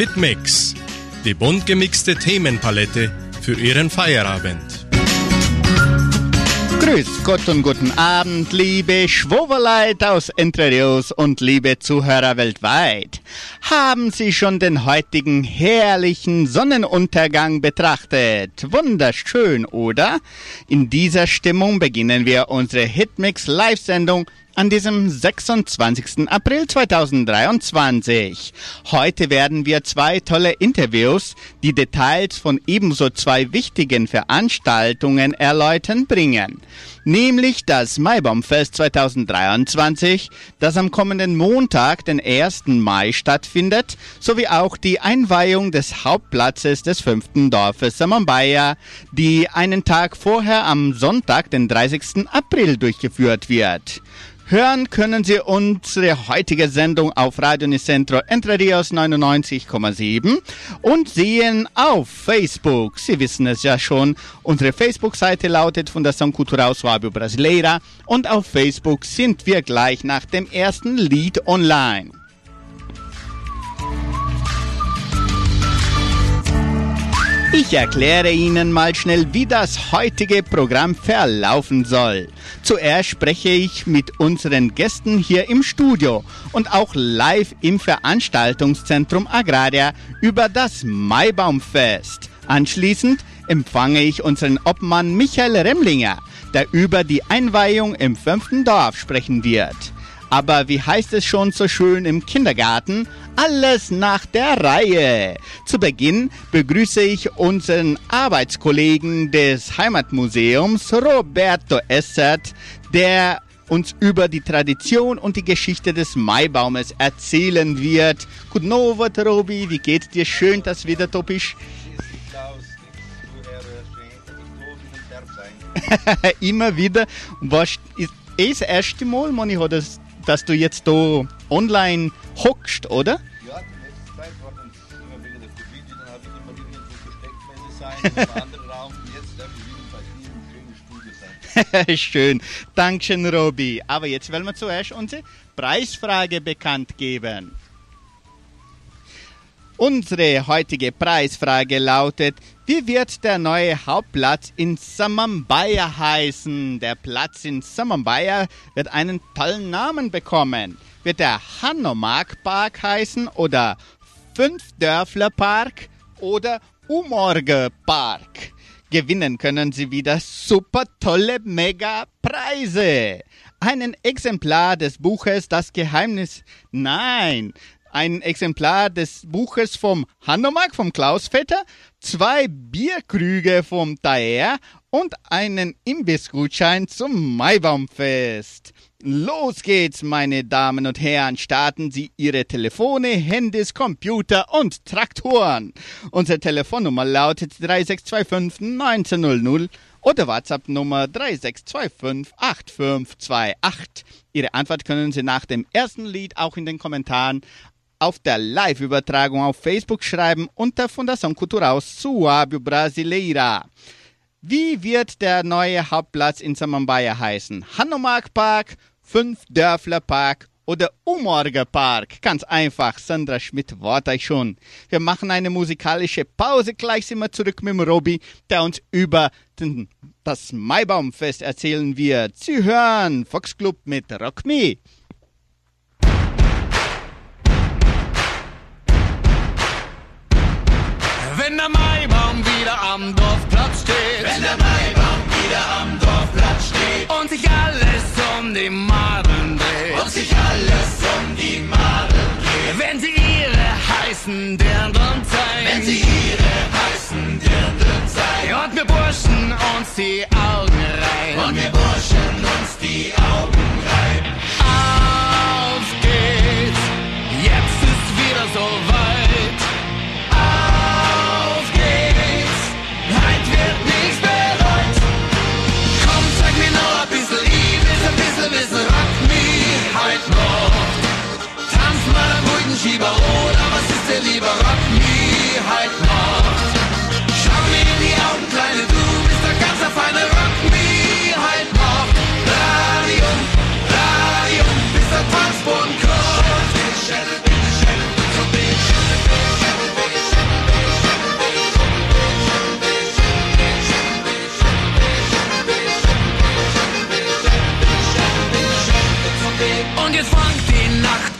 Hitmix, die bunt gemixte Themenpalette für Ihren Feierabend. Grüß Gott und guten Abend, liebe Schwoverleit aus Entre Rios und liebe Zuhörer weltweit. Haben Sie schon den heutigen herrlichen Sonnenuntergang betrachtet? Wunderschön, oder? In dieser Stimmung beginnen wir unsere Hitmix Live-Sendung an diesem 26. April 2023. Heute werden wir zwei tolle Interviews, die Details von ebenso zwei wichtigen Veranstaltungen erläutern, bringen. Nämlich das Maibaumfest 2023, das am kommenden Montag, den 1. Mai stattfindet, sowie auch die Einweihung des Hauptplatzes des fünften Dorfes Samambaya, die einen Tag vorher am Sonntag, den 30. April durchgeführt wird. Hören können Sie unsere heutige Sendung auf Radio Nicentro Entre Rios 99,7 und sehen auf Facebook. Sie wissen es ja schon. Unsere Facebook-Seite lautet Fundação Cultural Suábio Brasileira und auf Facebook sind wir gleich nach dem ersten Lied online. Ich erkläre Ihnen mal schnell, wie das heutige Programm verlaufen soll. Zuerst spreche ich mit unseren Gästen hier im Studio und auch live im Veranstaltungszentrum Agraria über das Maibaumfest. Anschließend empfange ich unseren Obmann Michael Remlinger, der über die Einweihung im fünften Dorf sprechen wird. Aber wie heißt es schon so schön im Kindergarten? Alles nach der Reihe. Zu Beginn begrüße ich unseren Arbeitskollegen des Heimatmuseums, Roberto Essert, der uns über die Tradition und die Geschichte des Maibaumes erzählen wird. Guten Abend, Robi. Wie geht's dir? Schön, dass wieder bist. Immer wieder. Was ist das erste Mal, Moni, das dass du jetzt da online hockst, oder? Ja, die letzte Zeit war dann immer wegen der Covid, dann habe ich immer irgendwo Gesteckmesse sein, in einem anderen Raum. Jetzt darf ich wieder bei dir im schönen Studio sein. Schön. Dankeschön, Robi. Aber jetzt wollen wir zuerst unsere Preisfrage bekannt geben. Unsere heutige Preisfrage lautet, wie wird der neue Hauptplatz in Samambaya heißen? Der Platz in Samambaya wird einen tollen Namen bekommen. Wird der Hanomag Park heißen oder Fünfdörfler Park oder Umorge Park? Gewinnen können Sie wieder super tolle Mega-Preise. Einen Exemplar des Buches Das Geheimnis. Nein, ein Exemplar des Buches vom Hanomag, vom Klaus Vetter, zwei Bierkrüge vom Taer und einen Imbissgutschein zum Maibaumfest. Los geht's, meine Damen und Herren. Starten Sie Ihre Telefone, Handys, Computer und Traktoren. Unsere Telefonnummer lautet 3625 1900 oder WhatsApp-Nummer 3625 8528. Ihre Antwort können Sie nach dem ersten Lied auch in den Kommentaren auf der Live-Übertragung auf Facebook schreiben unter Fundação Cultural Suábio Brasileira. Wie wird der neue Hauptplatz in Samambaia heißen? Hanomag Park, Fünf-Dörfler Park oder Umorger Park? Ganz einfach, Sandra Schmidt wart euch schon. Wir machen eine musikalische Pause, gleich sind wir zurück mit dem Robi, der uns über den, das Maibaumfest erzählen wird. Sie hören Fox Club mit Rock Me. Der Maibaum wieder am Dorfplatz steht. Wenn der Maibaum wieder am Dorfplatz steht. Und sich alles um die Madeln dreht. Und sich alles um die Madeln dreht. Wenn sie ihre heißen Dirndln zeigen. Wenn sie ihre heißen Dirndln zeigen. Und wir Burschen uns die Augen reiben. Und wir Burschen uns die Augen reiben. Auf geht's, jetzt ist wieder so weit.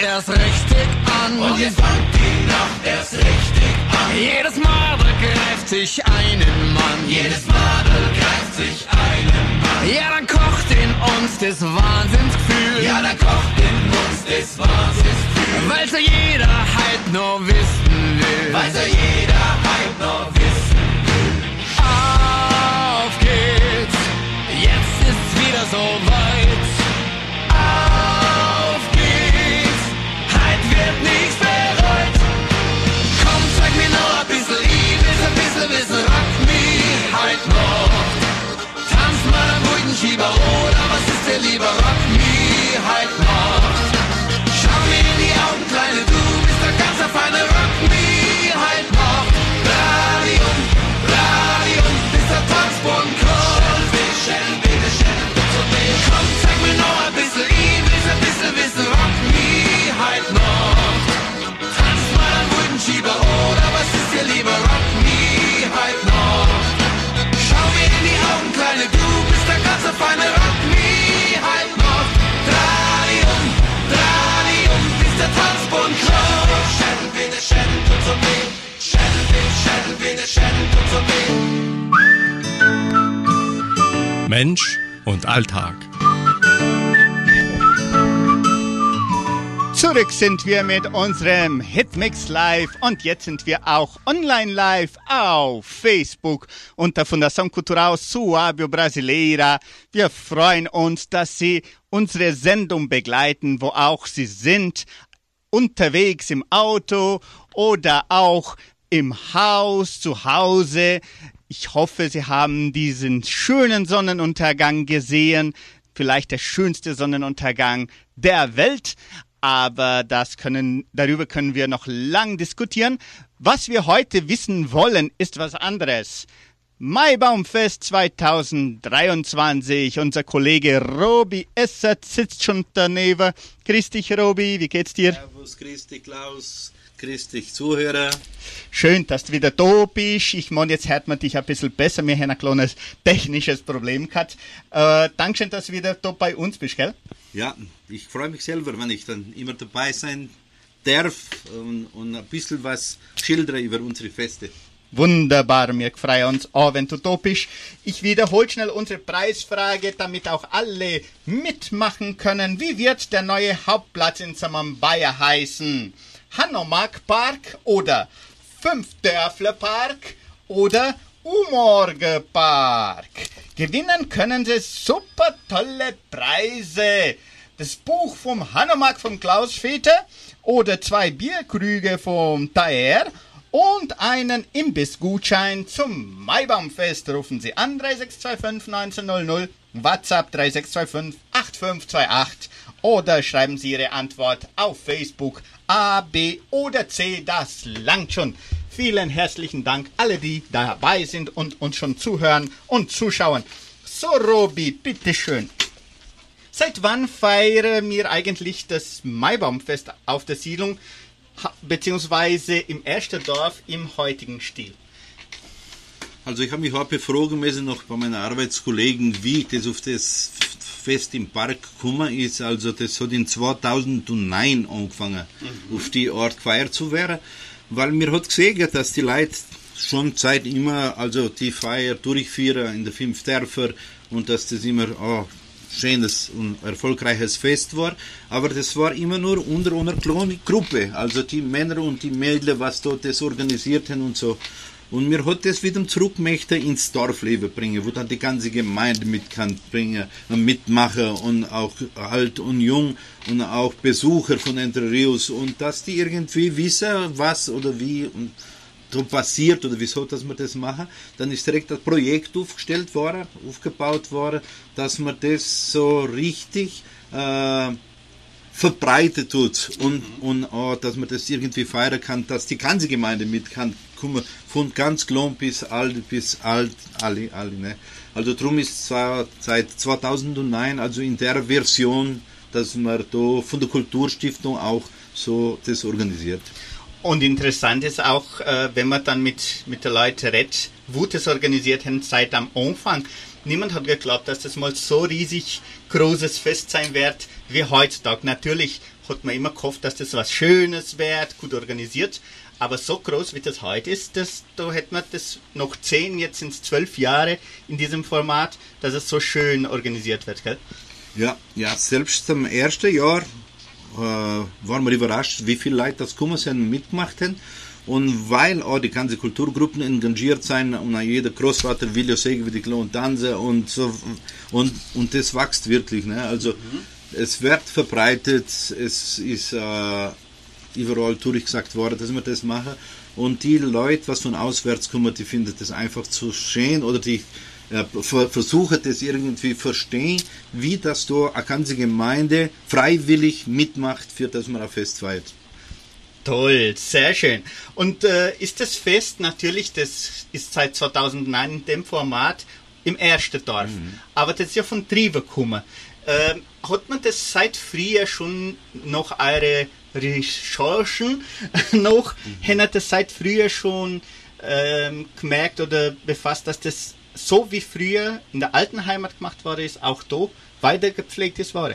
Erst richtig an. Und jetzt fangt die Nacht erst richtig an. Jedes Madel greift sich einen Mann. Jedes Madel greift sich einen Mann. Ja, dann kocht in uns das Wahnsinnsgefühl. Ja, dann kocht in uns das Wahnsinnsgefühl. Weil's ja jeder halt nur wissen will. Weil's ja jeder halt nur wissen will. Auf geht's, jetzt ist's wieder so weit. Alltag. Zurück sind wir mit unserem Hitmix Live und jetzt sind wir auch online live auf Facebook unter Fundação Cultural Suábio Brasileira. Wir freuen uns, dass Sie unsere Sendung begleiten, wo auch Sie sind, unterwegs im Auto oder auch im Haus, zu Hause. Ich hoffe, Sie haben diesen schönen Sonnenuntergang gesehen. Vielleicht der schönste Sonnenuntergang der Welt. Aber das können, darüber können wir noch lang diskutieren. Was wir heute wissen wollen, ist was anderes. Maibaumfest 2023. Unser Kollege Robi Essert sitzt schon daneben. Grüß dich, Robi. Wie geht's dir? Servus, grüß dich, Klaus. Grüß dich, Zuhörer. Schön, dass du wieder da bist. Ich meine, jetzt hört man dich ein bisschen besser. Wir haben ein kleines technisches Problem gehabt. Äh, Dankeschön, dass du wieder da bei uns bist, gell? Ja, ich freue mich selber, wenn ich dann immer dabei sein darf und, und ein bisschen was schildere über unsere Feste. Wunderbar, wir freuen uns auch, wenn du da bist. Ich wiederhole schnell unsere Preisfrage, damit auch alle mitmachen können. Wie wird der neue Hauptplatz in Samambaya heißen? Hanomag Park oder Fünfdörfler Park oder Umorge Park? Gewinnen können Sie super tolle Preise. Das Buch vom Hanomag von Klaus Väter oder zwei Bierkrüge vom Taer und einen Imbissgutschein zum Maibaumfest. Rufen Sie an 3625 1900, WhatsApp 3625 8528 oder schreiben Sie Ihre Antwort auf Facebook A, B oder C. Das langt schon. Vielen herzlichen Dank, alle, die dabei sind und uns schon zuhören und zuschauen. So, Robi, bitteschön. Seit wann feiern wir eigentlich das Maibaumfest auf der Siedlung, beziehungsweise im ersten Dorf im heutigen Stil? Also ich habe mich heute fragen müssen noch bei meinen Arbeitskollegen, wie ich das auf das Fest im Park gekommen ist. Also das hat in 2009 angefangen, auf die Art gefeiert zu werden, weil mir hat gesehen, dass die Leute schon seit immer also die Feier durchführen in den fünf Dörfer und dass das immer oh, schönes und erfolgreiches Fest war, aber das war immer nur unter einer kleinen Gruppe, also die Männer und die Mädchen, was dort das organisiert haben und so. Und mir hat das wieder zurück möchte ins Dorfleben bringen, wo dann die ganze Gemeinde mit kann bringen und mitmachen und auch alt und jung und auch Besucher von Entre Rios und dass die irgendwie wissen, was oder wie und so passiert oder wieso, dass wir das machen, dann ist direkt das Projekt aufgestellt worden, aufgebaut worden, dass man das so richtig äh, verbreitet tut und, und auch, dass man das irgendwie feiern kann, dass die ganze Gemeinde mit kann kommen, von ganz klein bis alt, bis alt, alle, alle, ne? Also drum ist zwar seit 2009, also in der Version, dass man da von der Kulturstiftung auch so das organisiert. Und interessant ist auch, äh, wenn man dann mit, mit den Leuten redet, wo das organisiert haben, seit am Anfang. Niemand hat geglaubt, dass das mal so riesig großes Fest sein wird wie heutzutage. Natürlich, hat man immer gehofft, dass das was Schönes wird, gut organisiert. Aber so groß wie das heute ist, das, da hätte man das noch zehn, jetzt sind es zwölf Jahre in diesem Format, dass es so schön organisiert wird, gell? Ja, ja, selbst im ersten Jahr äh, waren wir überrascht, wie viele Leute das und mitgemacht haben. Und weil auch die ganzen Kulturgruppen engagiert sind und jeder Großvater will ja sehen, wie die Klon tanzen und so und, und das wächst wirklich. Ne? Also mhm. es wird verbreitet, es ist äh, überall durchgesagt worden, dass wir das machen. Und die Leute, was von auswärts kommen, die finden das einfach zu schön oder die äh, versuchen das irgendwie verstehen, wie das da eine ganze Gemeinde freiwillig mitmacht, für das man ein Fest feiert. Toll, sehr schön. Und äh, ist das Fest natürlich, das ist seit 2009 in dem Format im ersten Dorf, mhm. aber das ist ja von Triebe gekommen. Äh, hat man das seit früher schon noch eure Recherchen noch, mhm. hat das seit früher schon ähm, gemerkt oder befasst, dass das so wie früher in der alten Heimat gemacht worden ist, auch da weiter gepflegt ist worden?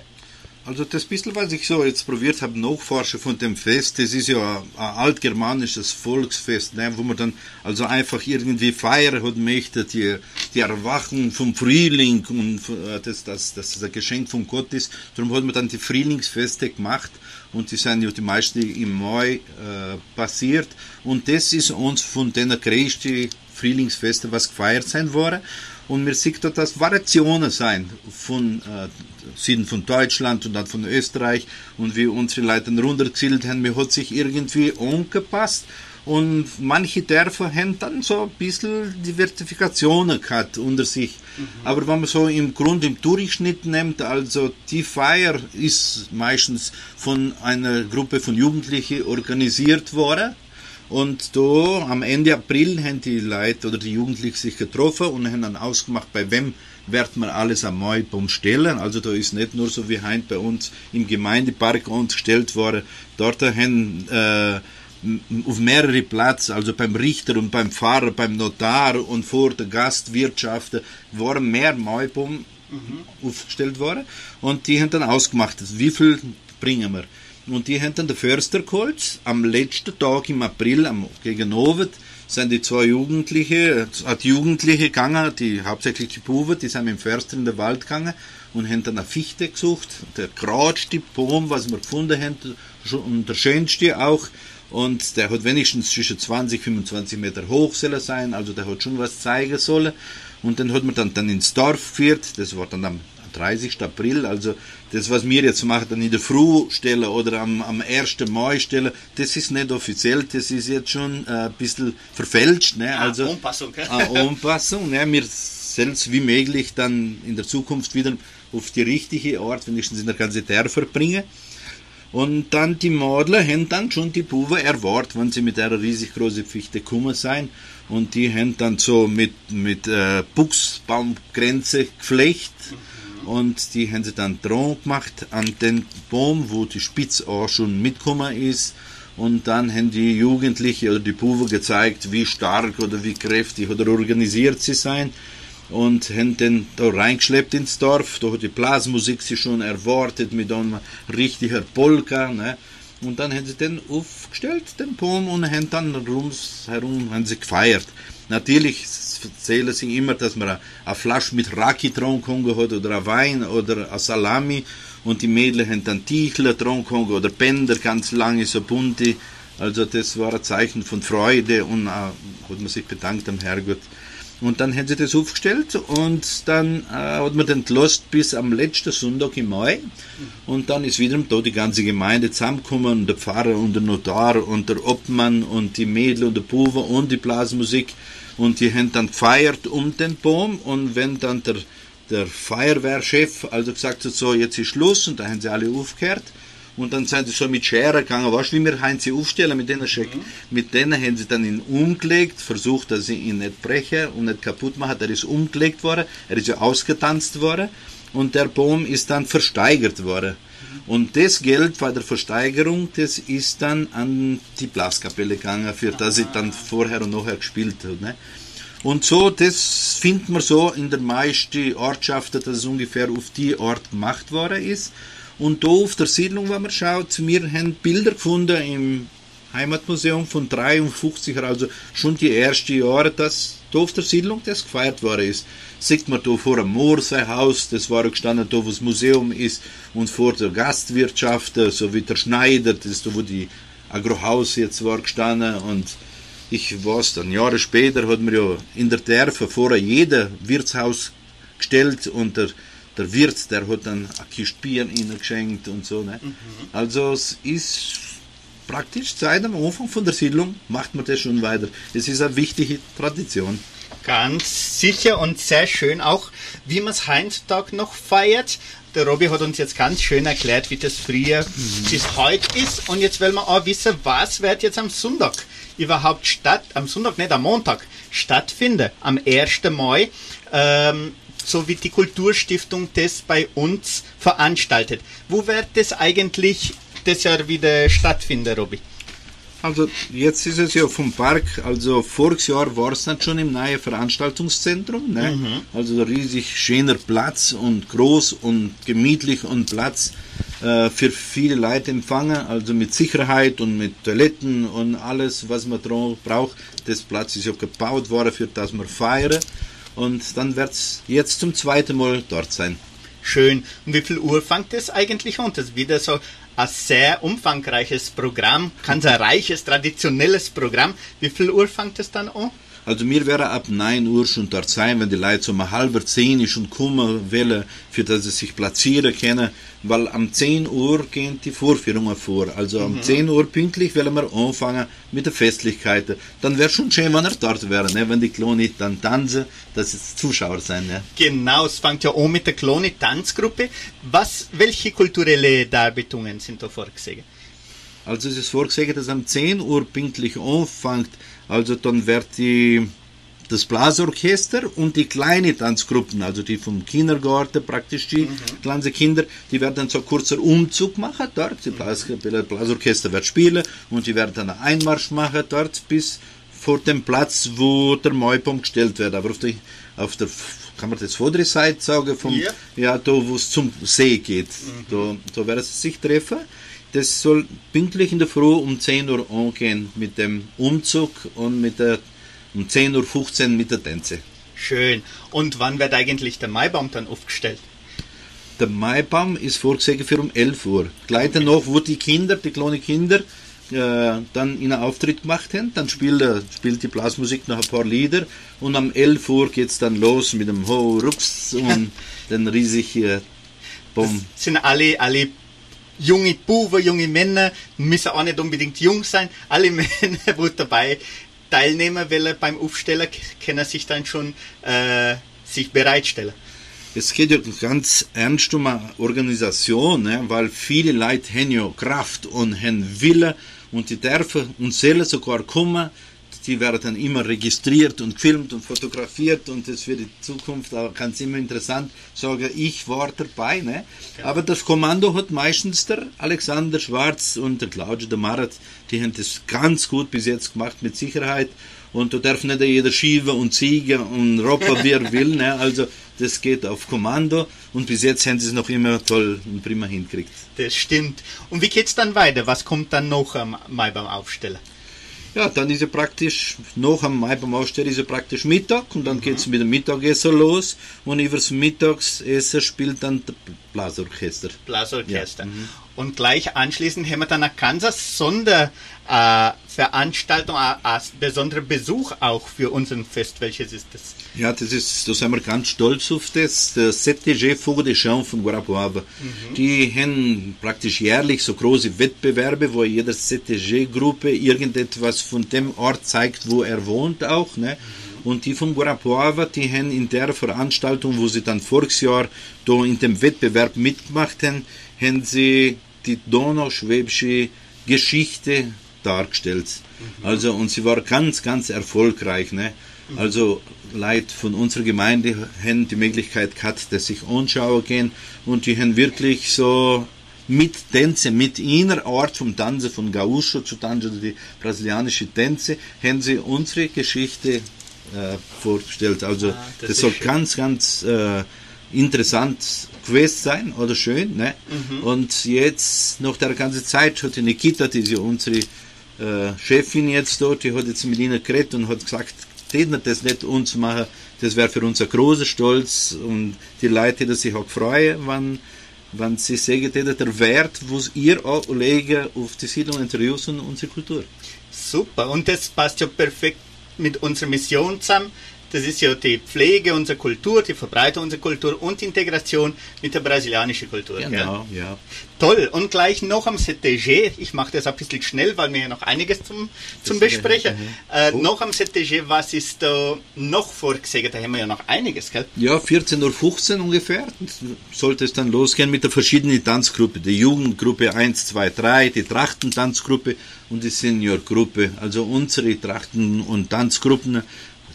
Also das bisschen, was ich so jetzt probiert habe, nachforschen von dem Fest, das ist ja ein, altgermanisches Volksfest, ne, wo man dann also einfach irgendwie feiern hat möchte, die, die Erwachung vom Frühling und äh, dass das, das ein Geschenk von Gott ist. Darum hat man dann die Frühlingsfeste gemacht und die sind ja die meisten im Mai äh, passiert. Und das ist uns von den größten Frühlingsfesten, was gefeiert sein wurde. Und mir sieht dort, dass Variationen sein von äh, Süden von Deutschland und dann von Österreich und wie unsere Leute runtergesiedelt haben, mir hat sich irgendwie angepasst und manche Dörfer haben dann so ein bisschen Diversifikationen gehabt unter sich. Mhm. Aber wenn man so im Grund im Durchschnitt nimmt, also die Feier ist meistens von einer Gruppe von Jugendlichen organisiert worden und da am Ende April haben die Leute oder die Jugendlichen sich getroffen und haben dann ausgemacht, bei wem wird man alles am Maibaum stellen. Also da ist nicht nur so wie heint bei uns im Gemeindepark uns gestellt worden. Dort haben äh, auf mehrere Plätze, also beim Richter und beim Pfarrer, beim Notar und vor der Gastwirtschaft, waren mehr Maibaum mhm. aufgestellt worden. Und die haben dann ausgemacht, wie viel bringen wir. Und die haben dann den Förster geholt. Am letzten Tag im April, am, gegen Abend, sind die zwei Jugendliche, hat Jugendliche gegangen, die, hauptsächlich die Buben, die sind mit dem Förster in den Wald gegangen und haben dann eine Fichte gesucht. Der geradste Baum, was wir gefunden haben, und der schönste auch. Und der hat wenigstens zwischen 20 25 Meter hoch sollen sein, also der hat schon was zeigen sollen. Und dann hat man dann, dann ins Dorf geführt, das war dann am 30. April, also das, was wir jetzt machen, in der Früh stellen oder am, am 1. Mai stellen, das ist nicht offiziell, das ist jetzt schon äh, ein bisschen verfälscht. Ne? Ah, also, Anpassung. Eine Anpassung. Ne? Wir selbst wie möglich dann in der Zukunft wieder auf die richtige Art, wenigstens in der ganzen Dörfer bringen. Und dann die Modler haben dann schon die Buben erwartet, wenn sie mit einer riesig großen Fichte gekommen sein. Und die haben dann so mit, mit äh, Buchsbaumgrenze geflecht. Mhm und die haben sie dann dran gemacht an den Baum, wo die Spitze auch schon mitgekommen ist. Und dann haben die Jugendlichen oder die Buben gezeigt, wie stark oder wie kräftig oder organisiert sie sein. Und haben den da reingeschleppt ins Dorf. Da hat die Blasmusik sie schon erwartet mit einem richtiger Polka. Ne? Und dann haben sie den aufgestellt, den Baum, und haben dann rundherum haben sie gefeiert. Natürlich erzählen sie immer, dass man eine Flasche mit Raki getrunken hat oder ein Wein oder ein Salami und die Mädchen haben dann Tichler getrunken oder Bänder, ganz lange so bunte. Also das war ein Zeichen von Freude und äh, hat man sich bedankt am Herrgott. Und dann haben sie das aufgestellt und dann äh, hat man den gelost bis am letzten Sonntag im Mai. Und dann ist wiederum da die ganze Gemeinde zusammengekommen, der Pfarrer und der Notar und der Obmann und die Mädel und der Puver und die Blasmusik. Und die haben dann gefeiert um den Baum und wenn dann der, der Feuerwehrchef also gesagt hat, so jetzt ist Schluss und da haben sie alle aufgehört und dann sind sie so mit Schere gegangen, weißt du, wie wir haben sie aufstellen mit denen. Mhm. Mit denen haben sie dann ihn umgelegt, versucht, dass sie ihn nicht brechen und nicht kaputt machen. Er ist umgelegt worden, er ist ja ausgetanzt worden und der Baum ist dann versteigert worden. Und das Geld bei der Versteigerung, das ist dann an die Blaskapelle gegangen, für das ich dann vorher und nachher gespielt habe. Ne? Und so, das findet man so in der meisten Ortschaften, dass es ungefähr auf die Art gemacht worden ist. Und da auf der Siedlung, wenn man schaut, wir haben Bilder gefunden im Heimatmuseum von 53, also schon die ersten Jahre, dass da auf der Siedlung das gefeiert worden ist. Sieht man da vor dem Moor sein Haus, das war gestanden, da wo das Museum ist, und vor der Gastwirtschaft, so wie der Schneider, das ist da wo die Agrohaus jetzt war gestanden und ich weiß dann, Jahre später hat man ja in der Dörfer vorher jeder Wirtshaus gestellt und der, der Wirt, der hat dann ein Kist Bier ihnen geschenkt und so. Ne? Mhm. Also es ist praktisch seit dem Anfang von der Siedlung macht man das schon weiter. Es ist eine wichtige Tradition. Ganz sicher und sehr schön auch, wie man es heutzutage noch feiert. Der Robby hat uns jetzt ganz schön erklärt, wie das früher mhm. bis heute ist. Und jetzt wollen wir auch wissen, was wird jetzt am Sonntag überhaupt statt, am Sonntag, nicht am Montag, stattfinden, am 1. Mai. Ähm, so wie die Kulturstiftung das bei uns veranstaltet. Wo wird das eigentlich das Jahr wieder stattfinden, Robby? Also jetzt ist es ja vom Park, also voriges Jahr war es dann schon im neuen Veranstaltungszentrum, ne? Mhm. also riesig schöner Platz und groß und gemütlich und Platz äh, für viele Leute empfangen, also mit Sicherheit und mit Toiletten und alles, was man braucht. Das Platz ist ja gebaut worden, für das wir feiern und dann wird es jetzt zum zweiten Mal dort sein. Schön. Und wie viel Uhr fängt es eigentlich an? Das ist wieder so ein sehr umfangreiches Programm, ganz ein reiches, traditionelles Programm. Wie viel Uhr fängt es dann an? Also mir wäre ab 9 Uhr schon dort sein, wenn die Leute so um halb zehn schon kommen wollen, für dass sie sich platzieren können, weil am 10 Uhr gehen die Vorführungen vor. Also mhm. um 10 Uhr pünktlich wollen wir anfangen mit den Festlichkeiten. Dann wäre schon schön, wenn er dort wäre, ne? wenn die Kloni dann tanzen, dass es Zuschauer sein. Ne? Genau, es fängt ja an mit der Kloni-Tanzgruppe. Was, welche kulturelle Darbietungen sind da vorgesehen? Also es ist vorgesehen, dass am 10 Uhr pünktlich anfängt also dann wird die, das Blasorchester und die kleinen Tanzgruppen, also die vom Kindergarten praktisch, die mhm. kleinen Kinder, die werden dann so einen kurzen Umzug machen dort. Die Blas, Blasorchester wird spielen und die werden dann einen Einmarsch machen dort bis vor dem Platz, wo der Maibaum gestellt wird. Aber auf der, auf der kann man das vordere Seite sagen, vom, yeah. ja, da wo es zum See geht. Mhm. Da, da werden sie sich treffen das soll pünktlich in der Früh um 10 Uhr angehen mit dem Umzug und mit der um 10.15 Uhr mit der Tänze. Schön. Und wann wird eigentlich der Maibaum dann aufgestellt? Der Maibaum ist vorgesehen für um 11 Uhr. Gleich danach, wo die Kinder, die kleinen Kinder, äh, dann einen Auftritt gemacht haben. Dann spielt, äh, spielt die Blasmusik noch ein paar Lieder und um 11 Uhr geht es dann los mit dem Ho Rups und den riesigen äh, Baum. Das sind alle, alle junge Buben, junge Männer, müssen auch nicht unbedingt jung sein. Alle Männer, die dabei teilnehmen wollen beim Aufstellen, können sich dann schon äh, sich bereitstellen. Es geht ja ganz ernst um eine Organisation, ne? weil viele Leute haben ja Kraft und haben Wille und die dürfen und sollen sogar kommen die werden dann immer registriert und gefilmt und fotografiert und das für die Zukunft auch ganz immer interessant sagen, ich war dabei. Ne? Ja. Aber das Kommando hat meistens der Alexander Schwarz und der Claudio de Marat, die haben das ganz gut bis jetzt gemacht mit Sicherheit und da darf nicht jeder schieben und ziehen und roppen, wie er will. Ne? Also das geht auf Kommando und bis jetzt haben sie es noch immer toll und prima hinkriegt. Das stimmt. Und wie geht es dann weiter? Was kommt dann noch mal beim Aufstellen? Ja, dann ist er praktisch, noch am Mai beim Aufstehen ist er praktisch Mittag und dann mhm. geht es mit dem Mittagessen los und übers Mittagsessen spielt dann der Blasorchester. Blasorchester. Ja. Mhm. Und gleich anschließend haben wir dann eine ganze Sonderveranstaltung, äh, einen besonderen Besuch auch für unseren Fest. Welches ist das? Ja, das ist, da sind wir ganz stolz auf das. Der CTG Fogo de Chão von Guarapuava. Mhm. Die haben praktisch jährlich so große Wettbewerbe, wo jeder CTG-Gruppe irgendetwas von dem Ort zeigt, wo er wohnt auch. Ne? Mhm. Und die von Guarapuava, die haben in der Veranstaltung, wo sie dann voriges Jahr da in dem Wettbewerb mitgemacht haben, haben sie die donauschwäbische Geschichte dargestellt. Mhm. Also, und sie war ganz, ganz erfolgreich. Ne? Mhm. Also, Leute von unserer Gemeinde haben die Möglichkeit gehabt, dass sich anschauen gehen und die haben wirklich so mit Tänze, mit ihrer Art vom Tanzen, von Gaúcho zu tanzen, die brasilianische Tänze, haben sie unsere Geschichte äh, vorgestellt. Also, ah, das, das soll schön. ganz, ganz äh, interessant gewesen sein oder schön. Ne? Und jetzt, nach der ganzen Zeit, hat die Nikita, die ja unsere äh, Chefin jetzt dort, die hat jetzt mit ihnen geredet und hat gesagt, das nicht uns machen, das wäre für uns ein großer Stolz und die Leute, die sich auch freuen, wenn, wenn sie sagen, der Wert, was ihr auch legen auf die Siedlung Interviews und unsere Kultur. Super, und das passt ja perfekt mit unserer Mission zusammen. Das ist ja die Pflege unserer Kultur, die Verbreitung unserer Kultur und Integration mit der brasilianischen Kultur. gell? Genau, ja. Toll. Und gleich noch am CTG, ich mache das ein bisschen schnell, weil wir ja noch einiges zum, zum Besprechen. Äh, Oh. Noch am CTG, was ist da noch vorgesehen? Da haben wir ja noch einiges, gell? Ja, 14.15 Uhr ungefähr sollte es dann losgehen mit der verschiedenen Tanzgruppe. Die Jugendgruppe 1, 2, 3, die Trachtentanzgruppe und die Seniorgruppe. Also unsere Trachten- und Tanzgruppen,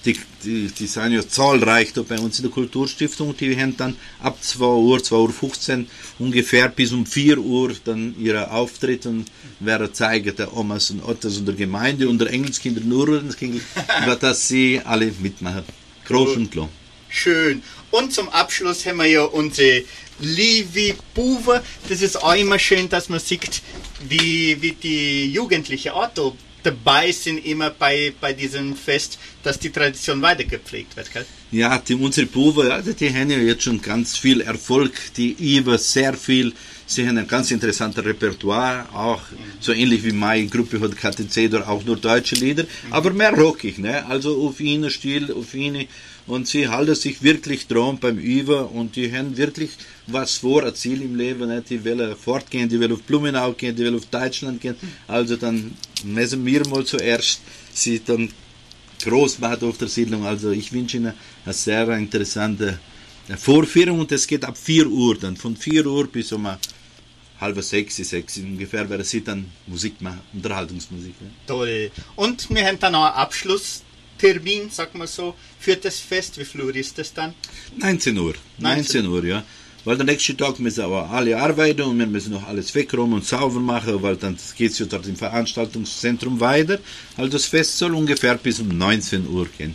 die, die, die sind ja zahlreich da bei uns in der Kulturstiftung. Die haben dann ab 2 Uhr, 2 Uhr 15 ungefähr bis um 4 Uhr dann ihre Auftritt und werden zeigen der Omas und Ottas und der Gemeinde und der Engelskinder nur, dass sie alle mitmachen. Groß und klein. Schön. Und zum Abschluss haben wir ja unsere Livi Buwe. Das ist auch immer schön, dass man sieht, wie, wie die Jugendlichen auch da dabei sind, immer bei, bei diesem Fest, dass die Tradition weitergepflegt wird. Gell? Ja, die, unsere Buben, also die haben ja jetzt schon ganz viel Erfolg, die über sehr viel, sie haben ein ganz interessantes Repertoire, auch so ähnlich wie meine Gruppe hat KTC, auch nur deutsche Lieder, aber mehr rockig, ne? also auf ihnen Stil, auf ihnen und sie halten sich wirklich dran beim Über und die haben wirklich was vor, ein Ziel im Leben, ne? die wollen fortgehen, die wollen auf Blumenau gehen, die wollen auf Deutschland gehen, also dann messen wir mal zuerst sie dann groß macht auf der Siedlung. Also ich wünsche Ihnen eine sehr interessante Vorführung und es geht ab 4 Uhr dann. Von 4 Uhr bis um halb sechs, sechs ungefähr werden Sie dann Musik machen, Unterhaltungsmusik. Ne? Toll. Und wir haben dann noch einen Abschlusstermin, sag mal so, für das Fest. Wie viel Uhr ist das dann? 19 Uhr. 19 Uhr, ja. Weil der nächste Tag müssen aber alle arbeiten und wir müssen noch alles wegräumen und sauber machen, weil dann geht es ja dort im Veranstaltungszentrum weiter. Also das Fest soll ungefähr bis um 19 Uhr gehen.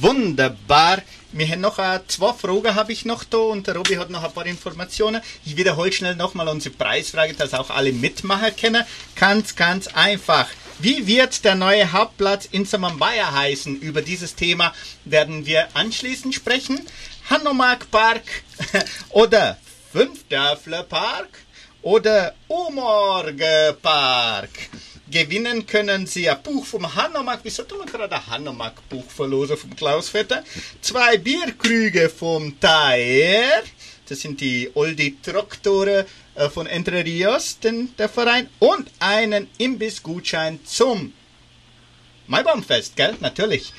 Wunderbar. Wir haben noch äh, zwei Fragen habe ich noch da und der Robi hat noch ein paar Informationen. Ich wiederhole schnell nochmal unsere Preisfrage, dass auch alle mitmachen können. Ganz, ganz einfach. Wie wird der neue Hauptplatz in Samambaya heißen? Über dieses Thema werden wir anschließend sprechen. Hanomag Park oder Fünfdörfler Park oder Umorge Park. Gewinnen können Sie ein Buch vom Hanomag. Wieso tun wir gerade ein Hanomag-Buch verlosen vom Klaus Vetter? Zwei Bierkrüge vom Taer. Das sind die Oldi Troktore äh, von Entre Rios, den, der Verein. Und einen Imbissgutschein zum Maibaumfest, gell? Natürlich.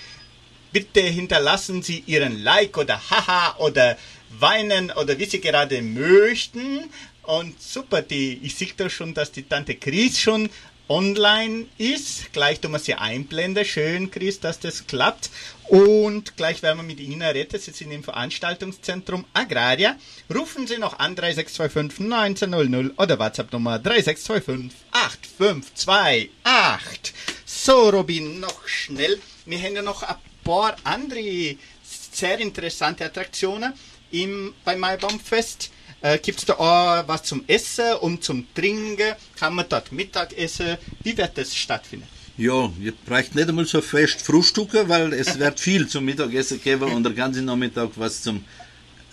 Bitte hinterlassen Sie Ihren Like oder Haha oder Weinen oder wie Sie gerade möchten. Und super, die, ich sehe da schon, dass die Tante Chris schon online ist. Gleich tun wir sie einblenden. Schön, Chris, dass das klappt. Und gleich werden wir mit Ihnen reden. Sie sind im Veranstaltungszentrum Agraria. Rufen Sie noch an 3625 1900 oder WhatsApp Nummer 3625 8528. So, Robin, noch schnell. Wir haben ja noch ein paar andere sehr interessante Attraktionen im, beim Maibaumfest. Äh, Gibt es da auch was zum Essen und zum Trinken? Kann man dort Mittag essen? Wie wird das stattfinden? Ja, ihr braucht nicht einmal so fest Frühstücken, weil es wird viel zum Mittagessen geben und der ganze Nachmittag was zum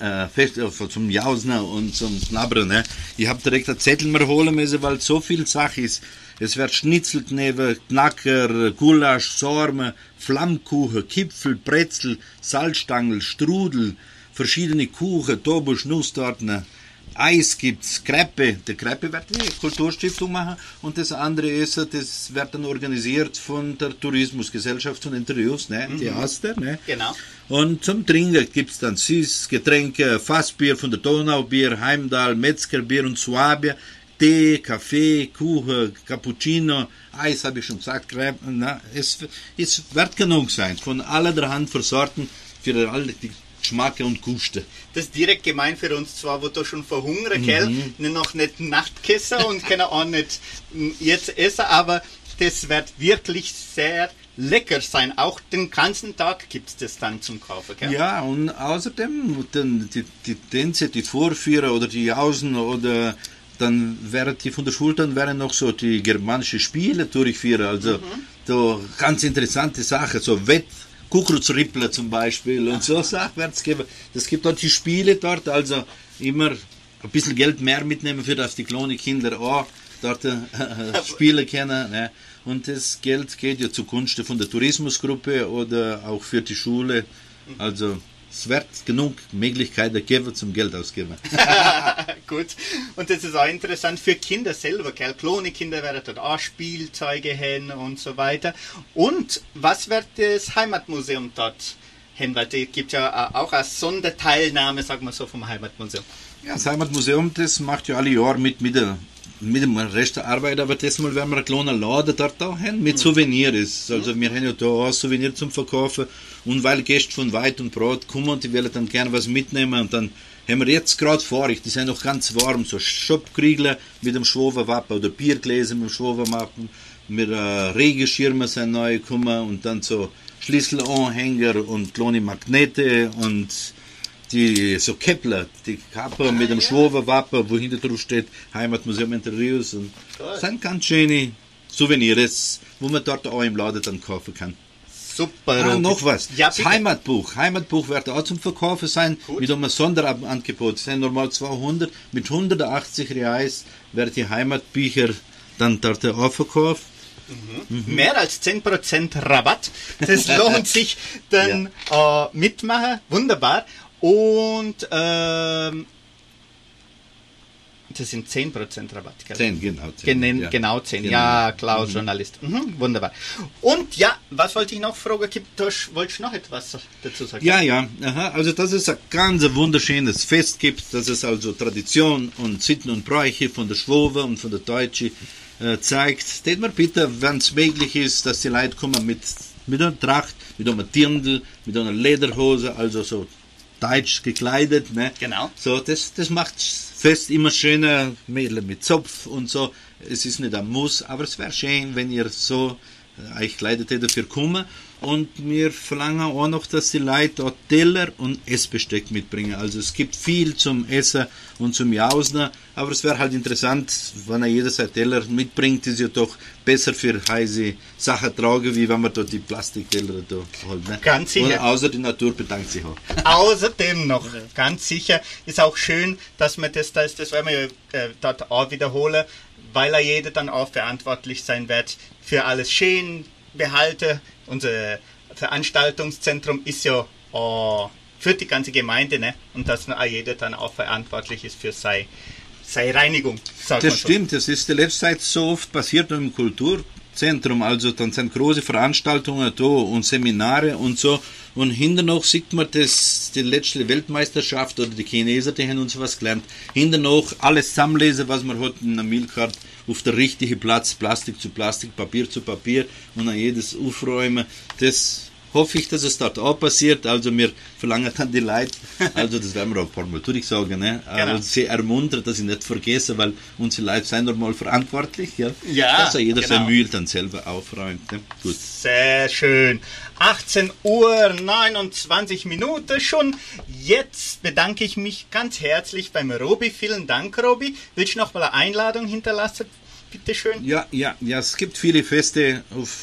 äh, Fest, äh, zum Jausen und zum Knabbern. Ne? Ich habe direkt einen Zettel mir holen müssen, weil so viel Sache ist. Es wird Schnitzelknäve, Knacker, Gulasch, Sorme, Flammkuchen, Kipfel, Brezel, Salzstangel, Strudel, verschiedene Kuchen, Tobusch, Nusstorten, Eis gibt's, Kreppe. Die Kreppe wird die Kulturstiftung machen und das andere ist, das wird dann organisiert von der Tourismusgesellschaft von Interviews, ne? Die Aster, ne? Genau. Und zum Trinken gibt's dann Süß, Getränke, Fassbier von der Donaubier, Heimdall, Metzgerbier und Suabia, Tee, Kaffee, Kuchen, Cappuccino, Eis habe ich schon gesagt, Crepe, na, es, es wird genug sein, von allerhand versorten für alle die Geschmacke und Guste. Das ist direkt gemein für uns zwar, wo du schon verhungern, gell? Ne, Noch nicht Nachtkissen und können auch nicht jetzt essen, aber das wird wirklich sehr lecker sein. Auch den ganzen Tag gibt es das dann zum Kaufen, gell? Ja, und außerdem die, die Tänze, die Vorführer oder die Jausen oder dann während die von der Schule dann wären noch so die germanische Spiele durchführen. Also so ganz interessante Sachen, so Wett. Kuckucksrippler zum Beispiel und so es geben. Das gibt dort die Spiele dort, also immer ein bisschen Geld mehr mitnehmen, für dass die kleinen Kinder auch dort äh, spielen können. Ne? Und das Geld geht ja zugunsten von der Tourismusgruppe oder auch für die Schule. Also es wird genug Möglichkeiten geben zum Geld ausgeben. Gut. Und das ist auch interessant für Kinder selber, gell? Kleine Kinder werden dort auch Spielzeuge haben und so weiter. Und was wird das Heimatmuseum dort haben? Weil es gibt ja auch eine Sonderteilnahme, sagen wir so, vom Heimatmuseum. Ja, das Heimatmuseum, das macht ja alle Jahre mit, mit, der, mit dem Rest der Arbeit, aber diesmal werden wir einen kleinen Laden dort auch haben mit Souvenirs. Also wir haben ja da auch Souvenir zum Verkaufen und weil Gäste von weit und breit kommen und die wollen dann gerne was mitnehmen. Und dann haben wir jetzt gerade vor, die sind noch ganz warm, so Schopkriegler mit dem Schwoverwappen oder Biergläser mit dem Schwoverwappen, mit äh, Regenschirmen sind neu gekommen und dann so Schlüsselanhänger und kleine Magnete und die so Kepler, die Kappe mit dem Schwoverwappen, wo hinter drauf steht Heimatmuseum Entre Rios und das sind ganz schöne Souvenirs, wo man dort auch im Laden dann kaufen kann. Super. Ah, noch was. Ja, das. Heimatbuch. Heimatbuch wird auch zum Verkaufen sein. Gut. Mit einem Sonderangebot. Es sind normal 200. Mit 180 Reais werden die Heimatbücher dann dort auch verkauft. Mehr als 10% Rabatt. Das lohnt sich dann äh, mitmachen. Wunderbar. Und ähm, das sind 10% Rabatt. Gell? 10, genau. 10, Genen, ja. Genau 10. Genau. Ja, Klaus, Journalist. Mhm, wunderbar. Und ja, was wollte ich noch fragen? Gibt, wolltest du noch etwas dazu sagen? Ja, ja, aha. also dass es ein ganz wunderschönes Fest gibt, dass es also Tradition und Sitten und Bräuche von der Schwobe und von der Deutsche äh, zeigt. Tät mir bitte, wenn es möglich ist, dass die Leute kommen mit, mit einer Tracht, mit einer Dirndl, mit einer Lederhose, also so deutsch gekleidet. Ne? Genau. So, das, das macht Fest immer schöner, Mädel mit Zopf und so. Es ist nicht ein Muss, aber es wäre schön, wenn ihr so äh, euch kleidet hättet dafür kommen. Und wir verlangen auch noch, dass die Leute dort Teller und Essbesteck mitbringen. Also es gibt viel zum Essen und zum Jausen, aber es wäre halt interessant, wenn er jeder sein Teller mitbringt, ist ja doch besser für heiße Sachen tragen, wie wenn man dort die Plastikteller da holt. Ne? Ganz sicher. Und außer die Natur bedankt sich auch. Außerdem noch, ganz sicher, ist auch schön, dass man das, das, das werden wir ja äh, dort auch wiederholen, weil er jeder dann auch verantwortlich sein wird für alles schön behalte. Unser Veranstaltungszentrum ist ja äh, für die ganze Gemeinde, ne? Und dass jeder dann auch verantwortlich ist für seine, seine Reinigung. Das so. stimmt, das ist in letzter Zeit so oft passiert im Kulturzentrum. Also dann sind große Veranstaltungen da und Seminare und so. Und hinter noch sieht man das, die letzte Weltmeisterschaft oder die Chineser, die haben uns was gelernt. Hinter noch alles zusammenlesen, was man hat in einer Milchkarte auf der richtigen Platz, Plastik zu Plastik, Papier zu Papier und an jedes aufräumen. Das hoffe ich, dass es dort auch passiert. Also wir verlangen dann die Leute, also das werden wir auch ein paar Mal durchsagen, ne? Genau. Also sie ermuntern, dass ich nicht vergesse, weil unsere Leute sind normal verantwortlich, ja? Ja, dass er jeder genau. sein Müll dann selber aufräumt. Ne? Gut. Sehr schön. 18 Uhr 29 Minuten schon. Jetzt bedanke ich mich ganz herzlich beim Robi. Vielen Dank, Robi. Willst du noch mal eine Einladung hinterlassen? Bitte schön. Ja, ja, ja, es gibt viele Feste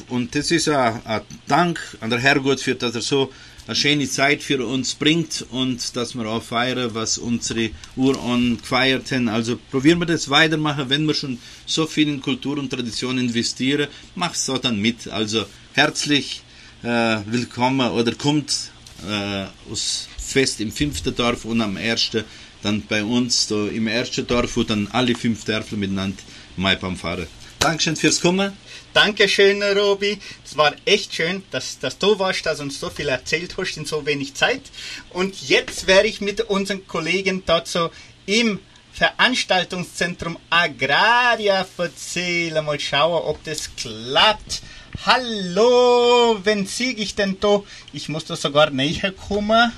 und das ist ein, Dank an der Herrgott für, dass er so eine schöne Zeit für uns bringt und dass wir auch feiern, was unsere Urahn gefeiert haben. Also probieren wir das weitermachen, wenn wir schon so viel in Kultur und Tradition investieren, mach's so dann mit. Also herzlich äh, willkommen oder kommt äh, aus Fest im fünften Dorf und am ersten dann bei uns da im ersten Dorf, wo dann alle fünf Dörfer miteinander Maipam fahren. Dankeschön fürs Kommen. Dankeschön, Robi. Es war echt schön, dass, dass du warst, dass uns so viel erzählt hast in so wenig Zeit. Und jetzt werde ich mit unseren Kollegen dort so im Veranstaltungszentrum Agraria erzählen. Mal schauen, ob das klappt. Hallo, wen sehe ich denn da? Ich muss da sogar näher kommen.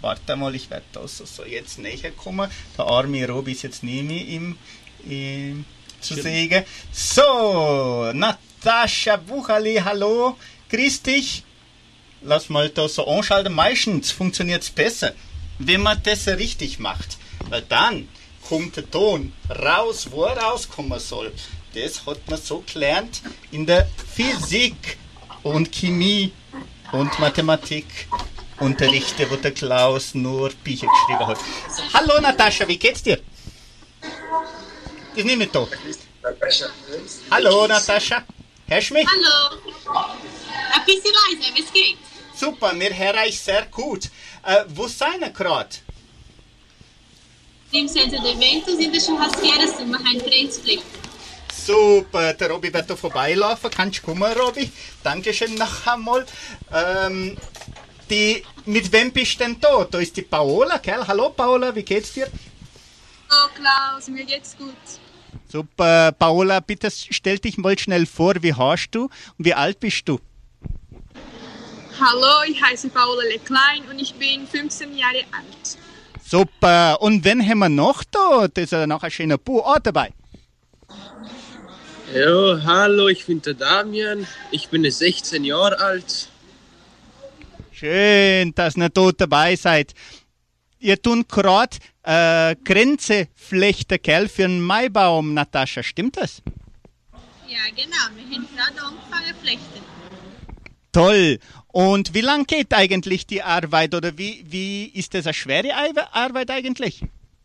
Warte mal, ich werde da so, so jetzt näher kommen. Der arme Robi ist jetzt neben mir im, im, zu sehen. So, Natascha Buchali, hallo. grüß dich. Lass mal da so anschalten. Meistens funktioniert es besser, wenn man das richtig macht. Weil dann kommt der Ton raus, wo er rauskommen soll. Das hat man so gelernt in der Physik und Chemie und Mathematik. Unterrichte, wo der Klaus nur Bücher geschrieben hat. Hallo Natascha, wie geht's dir? Das nehme ich doch. Hallo Natascha, hörst du mich? Hallo. Ein bisschen leiser, wie es geht. Super, mir höre ich sehr gut. Äh, wo seid ihr gerade? Im Centro de Eventos in der churrasqueira sind wir haben Grenzpflicht. Super, der Robby wird da vorbeilaufen. Kannst du kommen, Robby? Dankeschön noch einmal. Ähm, die, mit wem bist du denn da? Da ist die Paola, gell? Hallo Paola, wie geht's dir? Oh Klaus, mir geht's gut. Super, Paola, bitte stell dich mal schnell vor, wie heißt du und wie alt bist du? Hallo, ich heiße Paola Leclein und ich bin 15 Jahre alt. Super, und wen haben wir noch da? Das ist ja noch ein schöner Buch auch dabei. Ja, hallo, ich bin der Damian. Ich bin 16 Jahre alt. Schön, dass ihr dort dabei seid. Ihr tun gerade äh, Grenze flechten, gell, für einen Maibaum, Natascha, stimmt das? Ja, genau. Wir haben gerade angefangen flechten. Toll. Und wie lang geht eigentlich die Arbeit oder wie, wie ist das eine schwere Ei- Arbeit eigentlich?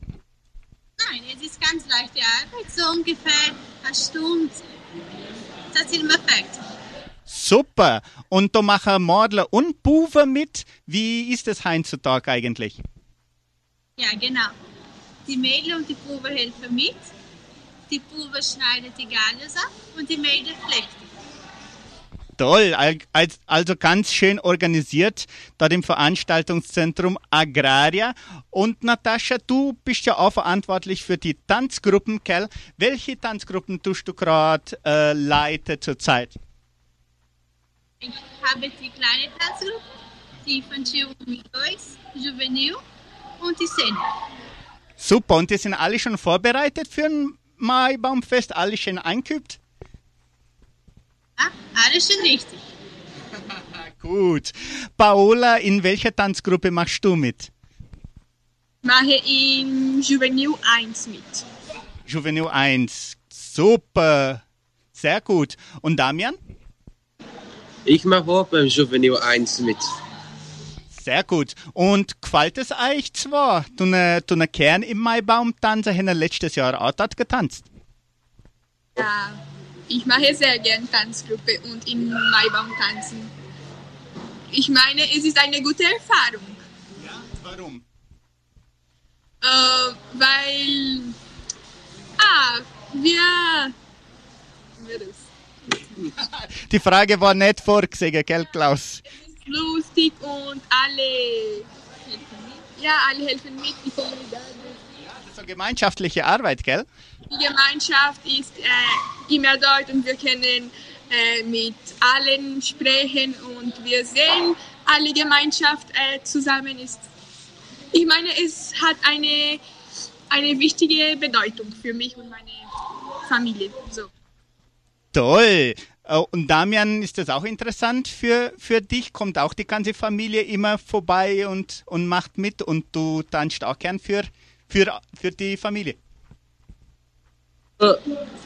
Nein, es ist ganz leichte Arbeit, so ungefähr eine Stunde. Das sind wir fertig. Super. Und da machen Mordler und Buben mit. Wie ist das heutzutage eigentlich? Ja, genau. Die Mädel und die Buben helfen mit. Die Buben schneiden die Gallus ab und die Mädel flechten. Toll, al- als- also ganz schön organisiert dort im Veranstaltungszentrum Agraria. Und Natascha, du bist ja auch verantwortlich für die Tanzgruppen, gell? Welche Tanzgruppen tust du gerade äh, leiten zurzeit? Ich habe die kleine Tanzgruppe, die Infantil Boys, Juvenil und die Senior. Super, und die sind alle schon vorbereitet für ein Maibaumfest? Alle schön eingeübt? Ja, alles schon richtig. Gut. Paola, in welcher Tanzgruppe machst du mit? Mache im Juvenil 1 mit. Juvenil 1. Super. Sehr gut. Und Damian? Ich mache auch beim Juvenil 1 mit. Sehr gut. Und gefällt es euch zwar? Du ne, du ne Kern im Maibaum tanzen, haben wir letztes Jahr auch dort getanzt. Ja, ich mache sehr gern Tanzgruppe und in Maibaum tanzen. Ich meine, es ist eine gute Erfahrung, Warum? äh, weil ah, wir. Die Frage war nicht vorgesehen, gell, Klaus? Ist lustig und alle helfen mit. Ja, alle helfen mit. Die Solidarität. So gemeinschaftliche Arbeit, gell? Die Gemeinschaft ist äh, immer dort und wir können äh, mit allen sprechen und wir sehen, alle Gemeinschaft äh, zusammen ist. Ich meine, es hat eine, eine wichtige Bedeutung für mich und meine Familie. So. Toll. Äh, Und Damian, ist das auch interessant für, für dich? Kommt auch die ganze Familie immer vorbei und, und macht mit und du tanzt auch gern für, für, für die Familie?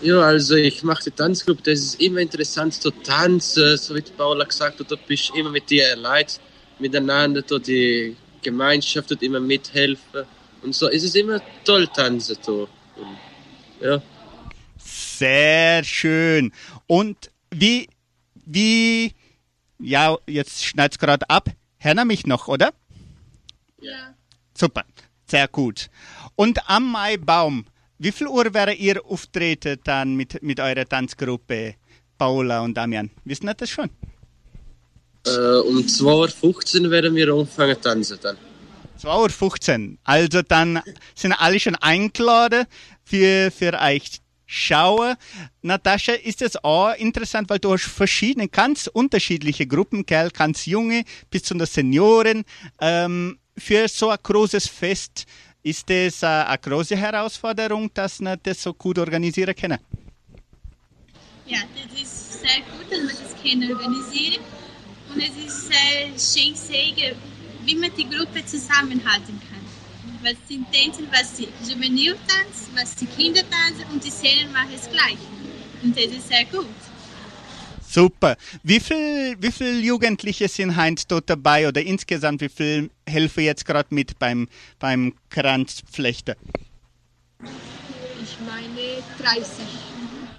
Ja, also ich mache die Tanzgruppe, das ist immer interessant zu tanzen, so wie Paula gesagt hat, du bist immer mit dir Leuten miteinander, da die Gemeinschaft tut immer mithelfen und so. Es ist immer toll tanzen. Und, ja. Sehr schön. Und wie, wie, ja, jetzt schneid's gerade ab. Hörner mich noch, oder? Ja. Super, sehr gut. Und am Maibaum, wie viel Uhr wäre ihr auftreten dann mit, mit eurer Tanzgruppe, Paula und Damian? Wissen ihr das schon? Äh, um 2.15 Uhr werden wir anfangen tanzen dann. 2.15 Uhr. Also dann sind alle schon eingeladen für, für euch schauen. Natascha, ist das auch interessant, weil du hast verschiedene, ganz unterschiedliche Gruppen, gell? ganz junge bis zu den Senioren. Ähm, für so ein großes Fest ist das äh, eine große Herausforderung, dass wir das so gut organisieren können. Ja, das ist sehr gut, dass wir das können organisieren. Und es ist äh, schön sehen, wie man die Gruppe zusammenhalten kann. Was sie tanzen, was die Juvenil tanzen, was die Kinder tanzen und die Szenen machen es gleich. Und das ist sehr gut. Super. Wie viel, wie viel Jugendliche sind Heinz dort dabei oder insgesamt wie viel helfen jetzt gerade mit beim, beim Kranzflechten? Ich meine 30.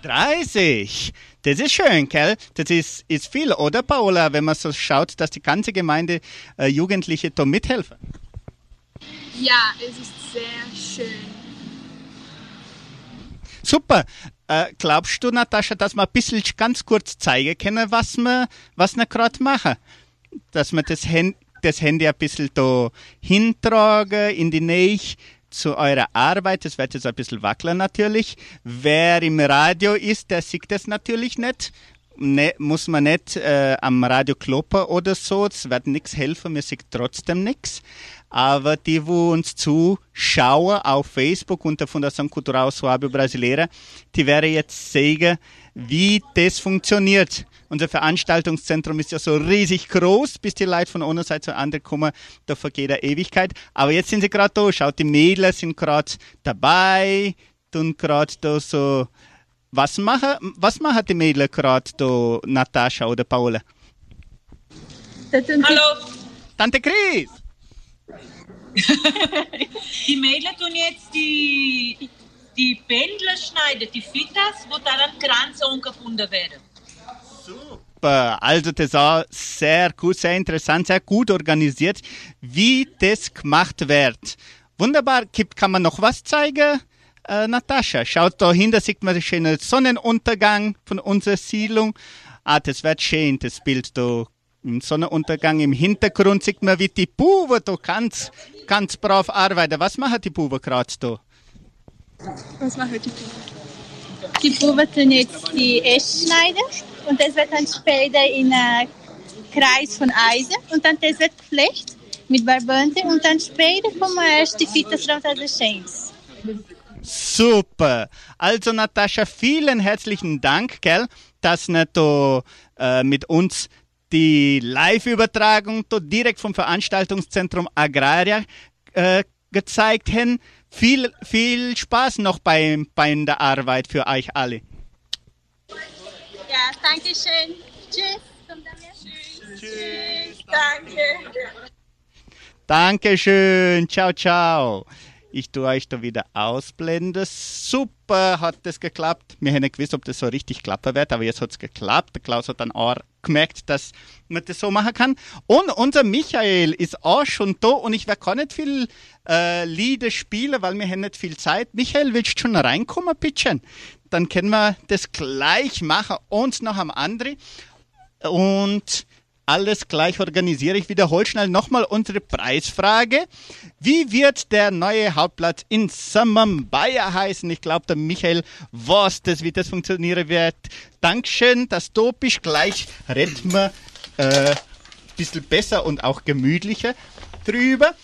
30. Das ist schön, gell? Das ist, ist viel, oder Paola, wenn man so schaut, dass die ganze Gemeinde äh, Jugendliche da mithelfen? Ja, es ist sehr schön. Super. Äh, glaubst du, Natascha, dass wir ein bisschen ganz kurz zeigen können, was wir, was wir gerade machen? Dass wir das, Hand, das Handy ein bisschen da hintragen, in die Nähe zu eurer Arbeit. Das wird jetzt ein bisschen wackeln natürlich. Wer im Radio ist, der sieht das natürlich nicht. Ne, muss man nicht äh, am Radio kloppen oder so. Das wird nichts helfen, mir sieht trotzdem nichts. Aber die, wo uns zuschauen auf Facebook unter Fundação Cultural Suábio Brasileira, die werden jetzt sehen, wie das funktioniert. Unser Veranstaltungszentrum ist ja so riesig groß, bis die Leute von einer Seite zur anderen kommen, da vergeht eine Ewigkeit. Aber jetzt sind sie gerade da, schaut, die Mädels sind gerade dabei, tun gerade da so, was machen, was machen die Mädels gerade da, Natascha oder Paula? Hallo, Tante Chris! die Mädels tun jetzt die, die Bändler schneiden, die Fitas, wo daran Kranze umgebunden werden. Super. Also das war sehr gut, sehr interessant, sehr gut organisiert, wie das gemacht wird. Wunderbar. Gibt, kann man noch was zeigen? Äh, Natascha, schaut da hin, da sieht man den schönen Sonnenuntergang von unserer Siedlung. Ah, das wird schön, das Bild da. Im Sonnenuntergang im Hintergrund sieht man, wie die Buben da ganz, ganz brav arbeiten. Was machen die Buben gerade da? Was machen die Die Probe tun jetzt die Äste schneiden und das wird dann später in einen Kreis von Eisen und dann das wird geflecht mit Barbante und dann später kommen erst die Fitas raus als Chains. Super. Also Natascha, vielen herzlichen Dank, gell, dass da äh, mit uns die Live-Übertragung direkt vom Veranstaltungszentrum Agraria äh, gezeigt haben. Viel, viel Spaß noch bei, bei der Arbeit für euch alle. Ja, danke schön. Tschüss. Wieder? Tschüss. Danke. Dankeschön. Ciao, ciao. Ich tue euch da wieder ausblenden. Super hat das geklappt. Wir hätten nicht gewusst, ob das so richtig klappen wird, aber jetzt hat es geklappt. Der Klaus hat dann auch gemerkt, dass man das so machen kann. Und unser Michael ist auch schon da und ich werde gar nicht viel äh, Lieder spielen, weil wir haben nicht viel Zeit. Michael, willst du schon reinkommen, bitte? Dann können wir das gleich machen. Und noch am anderen. Und alles gleich organisiere. Ich wiederhole schnell nochmal unsere Preisfrage. Wie wird der neue Hauptplatz in Samambaya heißen? Ich glaube, der Michael das, wie das funktionieren wird. Dankeschön, du bist. Gleich reden wir äh, ein bisschen besser und auch gemütlicher drüber.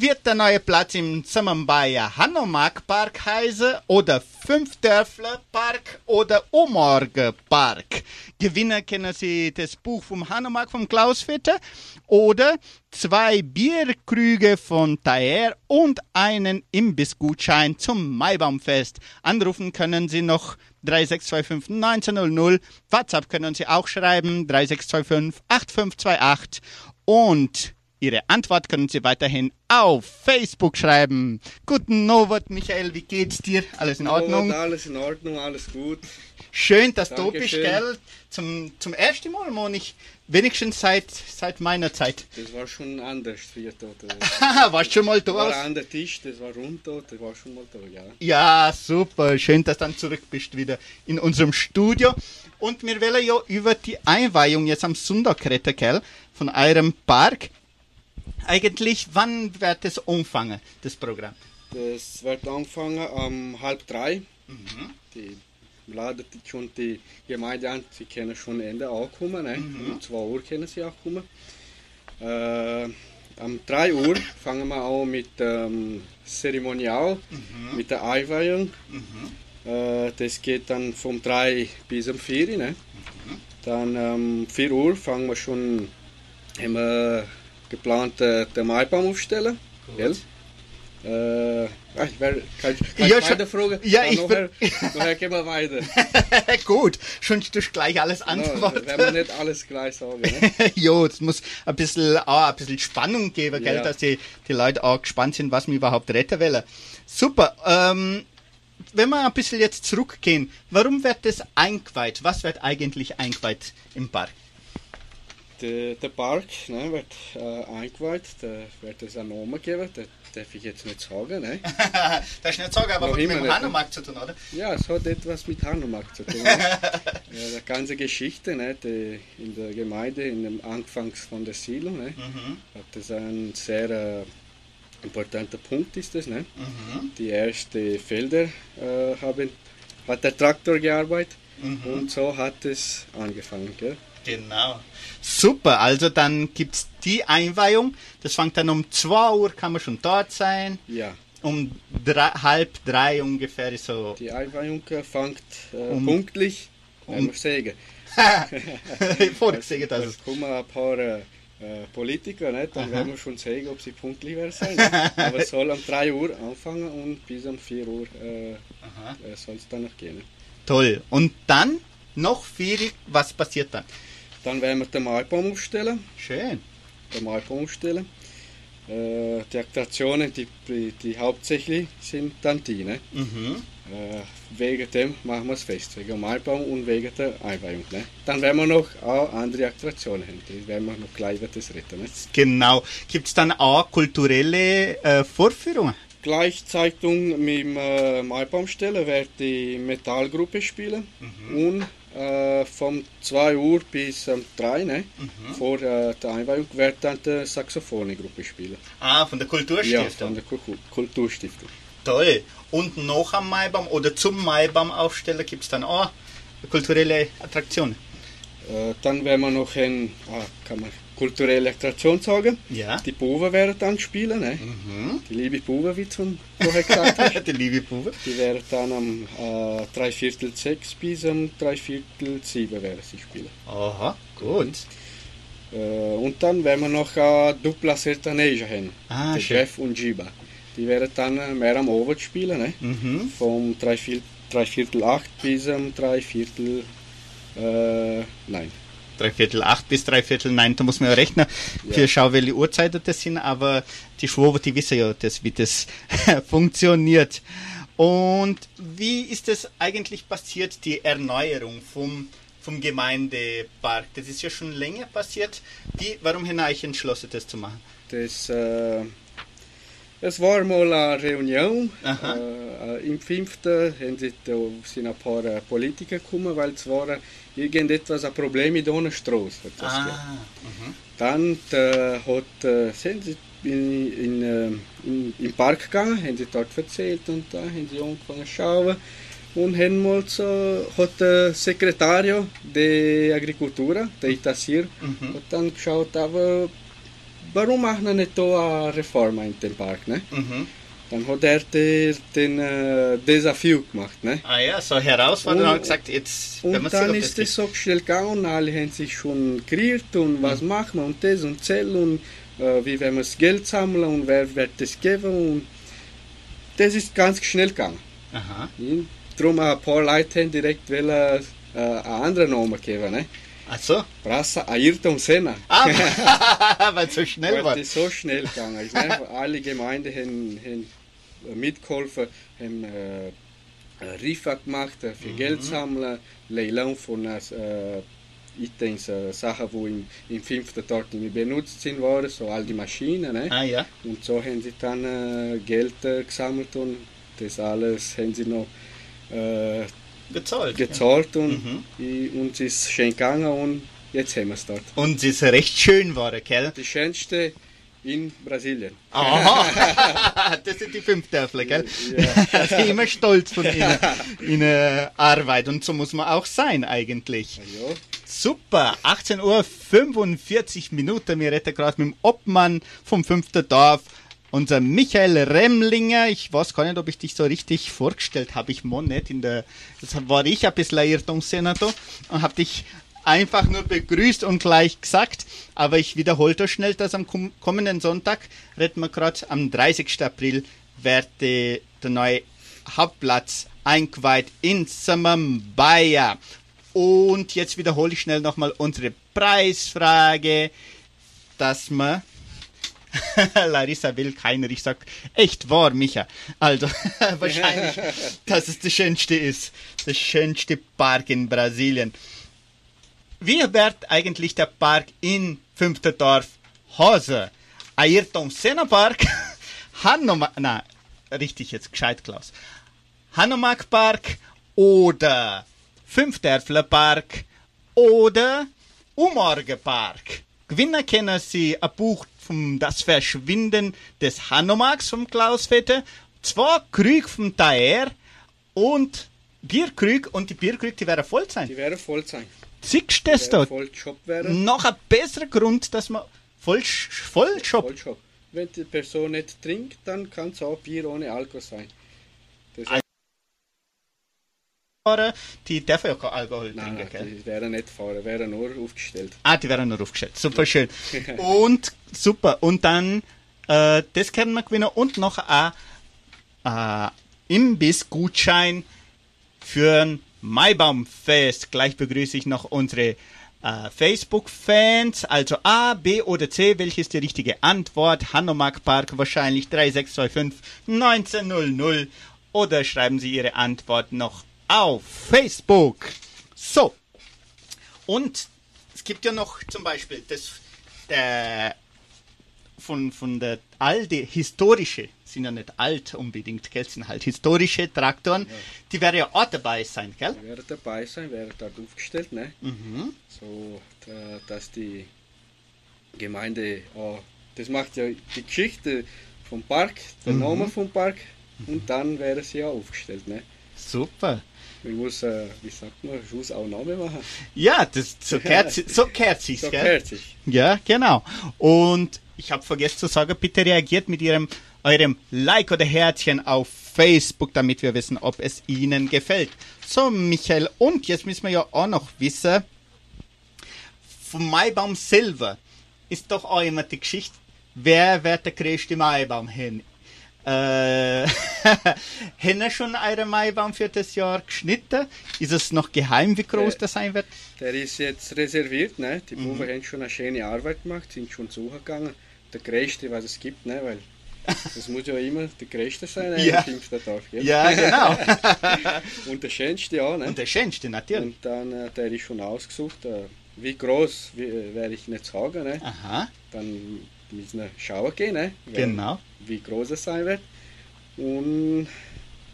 Wird der neue Platz im Samambaya Hanomag Park heißen oder Fünfdörfler Park oder Omorge Park? Gewinner kennen Sie das Buch vom Hanomag von Klaus Vetter oder zwei Bierkrüge von Taer und einen Imbissgutschein zum Maibaumfest. Anrufen können Sie noch 3625 1900. WhatsApp können Sie auch schreiben 3625 8528 und Ihre Antwort können Sie weiterhin auf Facebook schreiben. Guten Novot, Michael, wie geht's dir? Alles in Ordnung? Alles in Ordnung, alles gut. Schön, dass du bist, gell? Zum, zum ersten Mal, Monik. Wenigstens seit, seit meiner Zeit. Das war schon anders früher dort. Haha, warst schon mal da? war an der Tisch, das war rund dort, das war schon mal da, ja. Ja, super. Schön, dass du dann zurück bist wieder in unserem Studio. Und wir wollen ja über die Einweihung jetzt am Sonntag reden, gell? Von eurem Park. Eigentlich, wann wird es anfangen, das Programm? Das wird anfangen um halb drei. Mhm. Die laden die schon die Gemeinde an, sie können schon Ende auch kommen, ne? Mhm. Um 2 Uhr können sie auch kommen. Äh, um 3 Uhr fangen wir an mit ähm, Zeremonial, Mhm. mit der Einweihung. Äh, das geht dann vom 3 bis um 4 ne? Dann um 4 Uhr fangen wir schon, haben wir geplant, äh, den Maibaum aufstellen. Gell? Äh, ich werde, kann, kann Ja, ich fragen? Ja, ich nachher, nachher gehen wir weiter. Gut, schon du gleich alles No, antworten. wenn wir nicht alles gleich sagen. Ne? jo, es muss ein bisschen, auch ein bisschen Spannung geben, gell, Ja. dass die, die Leute auch gespannt sind, was wir überhaupt retten wollen. Super. Ähm, wenn wir ein bisschen jetzt zurückgehen, warum wird das eingeweiht? Was wird eigentlich eingeweiht im Park? Der, der Park ne, wird äh, eingeweiht, da wird es einen Namen geben, das darf ich jetzt nicht sagen. Ne? das ist nicht sagen, aber Noch hat mit dem ne? Hanomag zu tun, oder? Ja, es hat etwas mit Hanomag zu tun. Ne? ja, die ganze Geschichte ne, die in der Gemeinde, in dem Anfangs von der Siedlung, ne, Mhm. hat das ein sehr äh, importanter Punkt ist das. Ne? Mhm. Die ersten Felder äh, haben, hat der Traktor gearbeitet Mhm. und so hat es angefangen. Gell? Genau. Super, also dann gibt es die Einweihung. Das fängt dann um 2 Uhr, kann man schon dort sein. Ja. Um drei, halb drei ungefähr ist so. Die Einweihung fängt äh, Um- pünktlich, um- wir sagen. Vorgesehen, also. Es kommen ein paar äh, Politiker, nicht? dann Aha. werden wir schon sagen, ob sie pünktlich werden sein. Aber es soll um 3 Uhr anfangen und bis um 4 Uhr äh, äh, soll es dann noch gehen. Toll. Und dann noch viel, was passiert dann? Dann werden wir den Maibaum aufstellen. Schön. Den Maibaum aufstellen. Äh, die Attraktionen, die, die, hauptsächlich sind dann die. Ne? Mhm. Äh, wegen dem machen wir es fest, wegen dem Maibaum und wegen der Einweihung. Ne? Dann werden wir noch auch andere Attraktionen haben, die werden wir noch gleich über das reden. Ne? Genau. Gibt es dann auch kulturelle äh, Vorführungen? Gleichzeitig mit dem äh, Maibaumstellen wird die Metallgruppe spielen und äh, von 2 Uhr bis um 3 ne, vor äh, der Einweihung wird dann die Saxophonegruppe spielen. Ah, von der Ja, Kulturstiftung. von der Ku- Kulturstiftung. Toll. Und noch am Maibaum oder zum Maibaum aufstellen gibt es dann auch kulturelle Attraktionen. Äh, dann werden wir noch ein, ah, kann man kulturelle Attraktion sagen. Ja. Die Buben werden dann spielen, ne? Mhm. die liebe Buben, wie du vorher gesagt hast. Die liebe Bube. Die werden dann am äh, Dreiviertel sechs bis am Dreiviertel sieben werden sie spielen. Aha, gut. Äh, und dann werden wir noch äh, Dupla Sertaneja haben. Ah, der. Jeff und Jiba. Die werden dann äh, mehr am Abend spielen, ne? Mhm. vom Dreiviertel, Dreiviertel acht bis am Dreiviertel äh, nein. Dreiviertel acht bis dreiviertel neun, da muss man ja rechnen, für schau, welche Uhrzeiten das sind, aber die Schwaben, die wissen ja, das, wie das funktioniert. Und wie ist das eigentlich passiert, die Erneuerung vom, vom Gemeindepark? Das ist ja schon länger passiert. Wie, warum haben euch entschlossen, das zu machen? Das, äh, es war mal eine Reunion. Äh, äh, Im fünften sind ein paar äh, Politiker gekommen, weil es war irgendetwas ein Problem mit einer Straße. hat das. Ah, mhm. Dann äh, hat, äh, sind sie in, in, äh, in, im Park gegangen, haben sie dort erzählt und da haben sie angefangen zu schauen. Und haben mal so, hat der Sekretario de Agricultura, der Itasir, Mhm. hat dann geschaut, aber warum machen wir nicht da eine Reform in dem Park? Ne? Mhm. Dann hat er den, den äh, Desafio gemacht. Ne? Ah ja, so herausfordernd Und- gesagt, jetzt Und dann ist es so schnell gegangen, alle haben sich schon geredet und was machen wir und das und zählen und äh, wie werden wir das Geld sammeln und wer wird das geben und das ist ganz schnell gegangen. Aha. Und darum ein paar Leute haben direkt wollen, äh, einen anderen Namen geben. Ne? Ach so. Praça Ayrton Senna. Ah, weil es so schnell Weil war. das so schnell gegangen ist. Ne? Alle Gemeinden haben, haben mitgeholfen, haben äh, Rifa gemacht äh, für Geld sammeln, Leilão von äh, äh, Sachen, die im, im fünften Tag nicht benutzt sind, waren, so all die Maschinen. Ne? Ah ja. Und so haben sie dann äh, Geld äh, gesammelt und das alles haben sie noch äh, Gezahlt. gezahlt und, Mhm. i- und es ist schön gegangen und jetzt haben wir es dort. Und es ist recht schön geworden, gell? Die schönste in Brasilien. Aha, das sind die fünf Dörfler, gell? Ja. Ich bin immer stolz von ihnen, ihrer Arbeit und so muss man auch sein eigentlich. Ja. Super, 18 Uhr 45 Minuten. Wir reden gerade mit dem Obmann vom fünften Dorf, unser Michael Remlinger. Ich weiß gar nicht, ob ich dich so richtig vorgestellt habe. Ich mon nicht in der, jetzt war ich ein bisschen Irrtumssenator und habe dich einfach nur begrüßt und gleich gesagt. Aber ich wiederhole das schnell, dass am kom- kommenden Sonntag, reden wir gerade am 30. April, wird der neue Hauptplatz eingeweiht in Samambaya. Und jetzt wiederhole ich schnell nochmal unsere Preisfrage, dass man Larissa will keiner. Ich sag, echt wahr, Micha. Also, wahrscheinlich, dass es das schönste ist. Das schönste Park in Brasilien. Wie wird eigentlich der Park in Fünfterdorf Hose? Ayrton Senna Park, Hanomag, na, richtig jetzt, gescheit, Klaus. Hanomag Park oder Fünfdörfler Park oder Umorge Park. Gewinner kennen Sie ein Buch vom Das Verschwinden des Hanomags vom Klaus Vetter, zwei Krüge vom Taer und Bierkrüg und die Bierkrüg, die werden voll sein. Die werden voll sein. Siehst du das da? Noch ein besserer Grund, dass man voll, voll Shop Voll. Wenn die Person nicht trinkt, dann kann es auch Bier ohne Alkohol sein. Das fahren, die dürfen ja kein Alkohol Nein, trinken, nein, gell? die werden nicht fahren, werden nur aufgestellt. Ah, die werden nur aufgestellt. Super schön. Und super. Und dann äh, das können wir gewinnen und noch ein äh, Imbiss-Gutschein für ein Maibaumfest. Gleich begrüße ich noch unsere äh, Facebook-Fans. Also A, B oder C. Welche ist die richtige Antwort? Hanomag Park wahrscheinlich 3625 1900. Oder schreiben Sie Ihre Antwort noch auf Facebook. So. Und es gibt ja noch zum Beispiel das der von, von der alte historische, sind ja nicht alt unbedingt, gell, sind halt historische Traktoren, die werden ja auch dabei sein, gell? Die werden dabei sein, werden dort aufgestellt, ne? Mhm. So, da, dass die Gemeinde, auch, das macht ja die Geschichte vom Park, der Mhm. Name vom Park und dann werden sie ja aufgestellt, ne? Super. Man muss, äh, wie sagt man, ich muss auch Name machen. Ja, das, so kehrt, so kehrt sich's, So gell? gehört sich. Ja, genau. Und ich habe vergessen zu sagen, bitte reagiert mit ihrem eurem Like oder Herzchen auf Facebook, damit wir wissen, ob es Ihnen gefällt. So, Michael, und jetzt müssen wir ja auch noch wissen, vom Maibaum selber ist doch auch immer die Geschichte, wer wird der größte Maibaum hin? Äh, haben wir schon einen Maibaum für das Jahr geschnitten? Ist es noch geheim, wie groß Äh, das sein wird? Der ist jetzt reserviert, ne? Die Mhm. Buben haben schon eine schöne Arbeit gemacht, sind schon suchen gegangen. Der größte, was es gibt, ne? Weil das muss ja immer der größte sein, ne? Ja. Im gell? Ja, genau. Und der schönste auch, ne? Und der schönste, natürlich. Und dann, äh, der ist schon ausgesucht. Äh, wie groß äh, werde ich nicht sagen, ne? Aha, Dann müssen wir schauen gehen, ne? Wer- genau. Wie groß es sein wird. Und,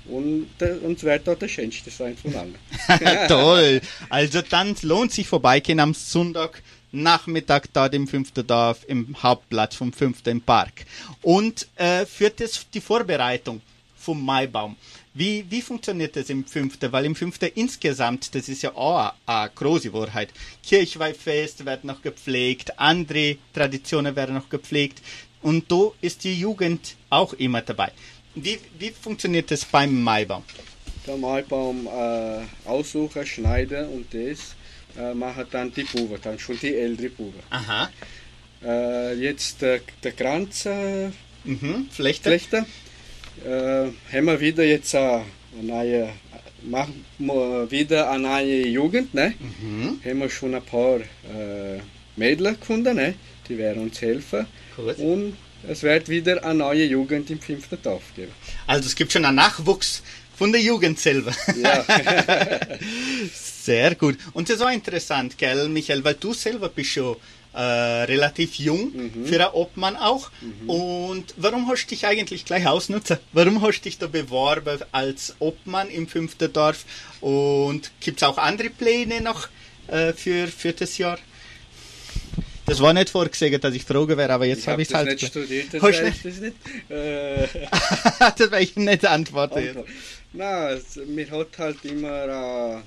und, der, und es wird auch der schönste sein von allen. Toll. Also dann lohnt sich vorbeigehen am Sonntag Nachmittag da im fünften Dorf im Hauptplatz vom fünften Park. Und äh, für das, die Vorbereitung vom Maibaum. Wie, wie funktioniert das im fünften? Weil im fünften insgesamt, das ist ja auch eine große Wahrheit. Kirchweihfest wird noch gepflegt, andere Traditionen werden noch gepflegt. Und da ist die Jugend auch immer dabei. Wie, wie funktioniert das beim Maibaum? Der Maibaum äh, aussuchen, schneiden und das machen dann die Buben, dann schon die ältere Buben. Aha. Äh, jetzt äh, der Kranz äh, Mhm. Flechte? flechten. Äh, haben wir wieder jetzt eine neue, machen wir wieder eine neue Jugend, ne? Mhm. Haben wir schon ein paar äh, Mädchen gefunden, ne? Die werden uns helfen. Gut. Und es wird wieder eine neue Jugend im fünften Dorf geben. Also es gibt schon einen Nachwuchs von der Jugend selber. Ja. Sehr gut. Und das ist auch interessant, gell, Michael, weil du selber bist schon äh, relativ jung, für einen Obmann auch. Und warum hast du dich eigentlich gleich ausnutzen? Warum hast du dich da beworben als Obmann im fünften Dorf? Und gibt es auch andere Pläne noch äh, für, für das Jahr? Das war nicht vorgesehen, dass ich fragen wäre, aber jetzt Ich habe ich es halt. nicht studiert, das Hast nicht? das nicht. Äh, das werde ich nicht antworten. jetzt. Na, es- mir hat halt immer, äh,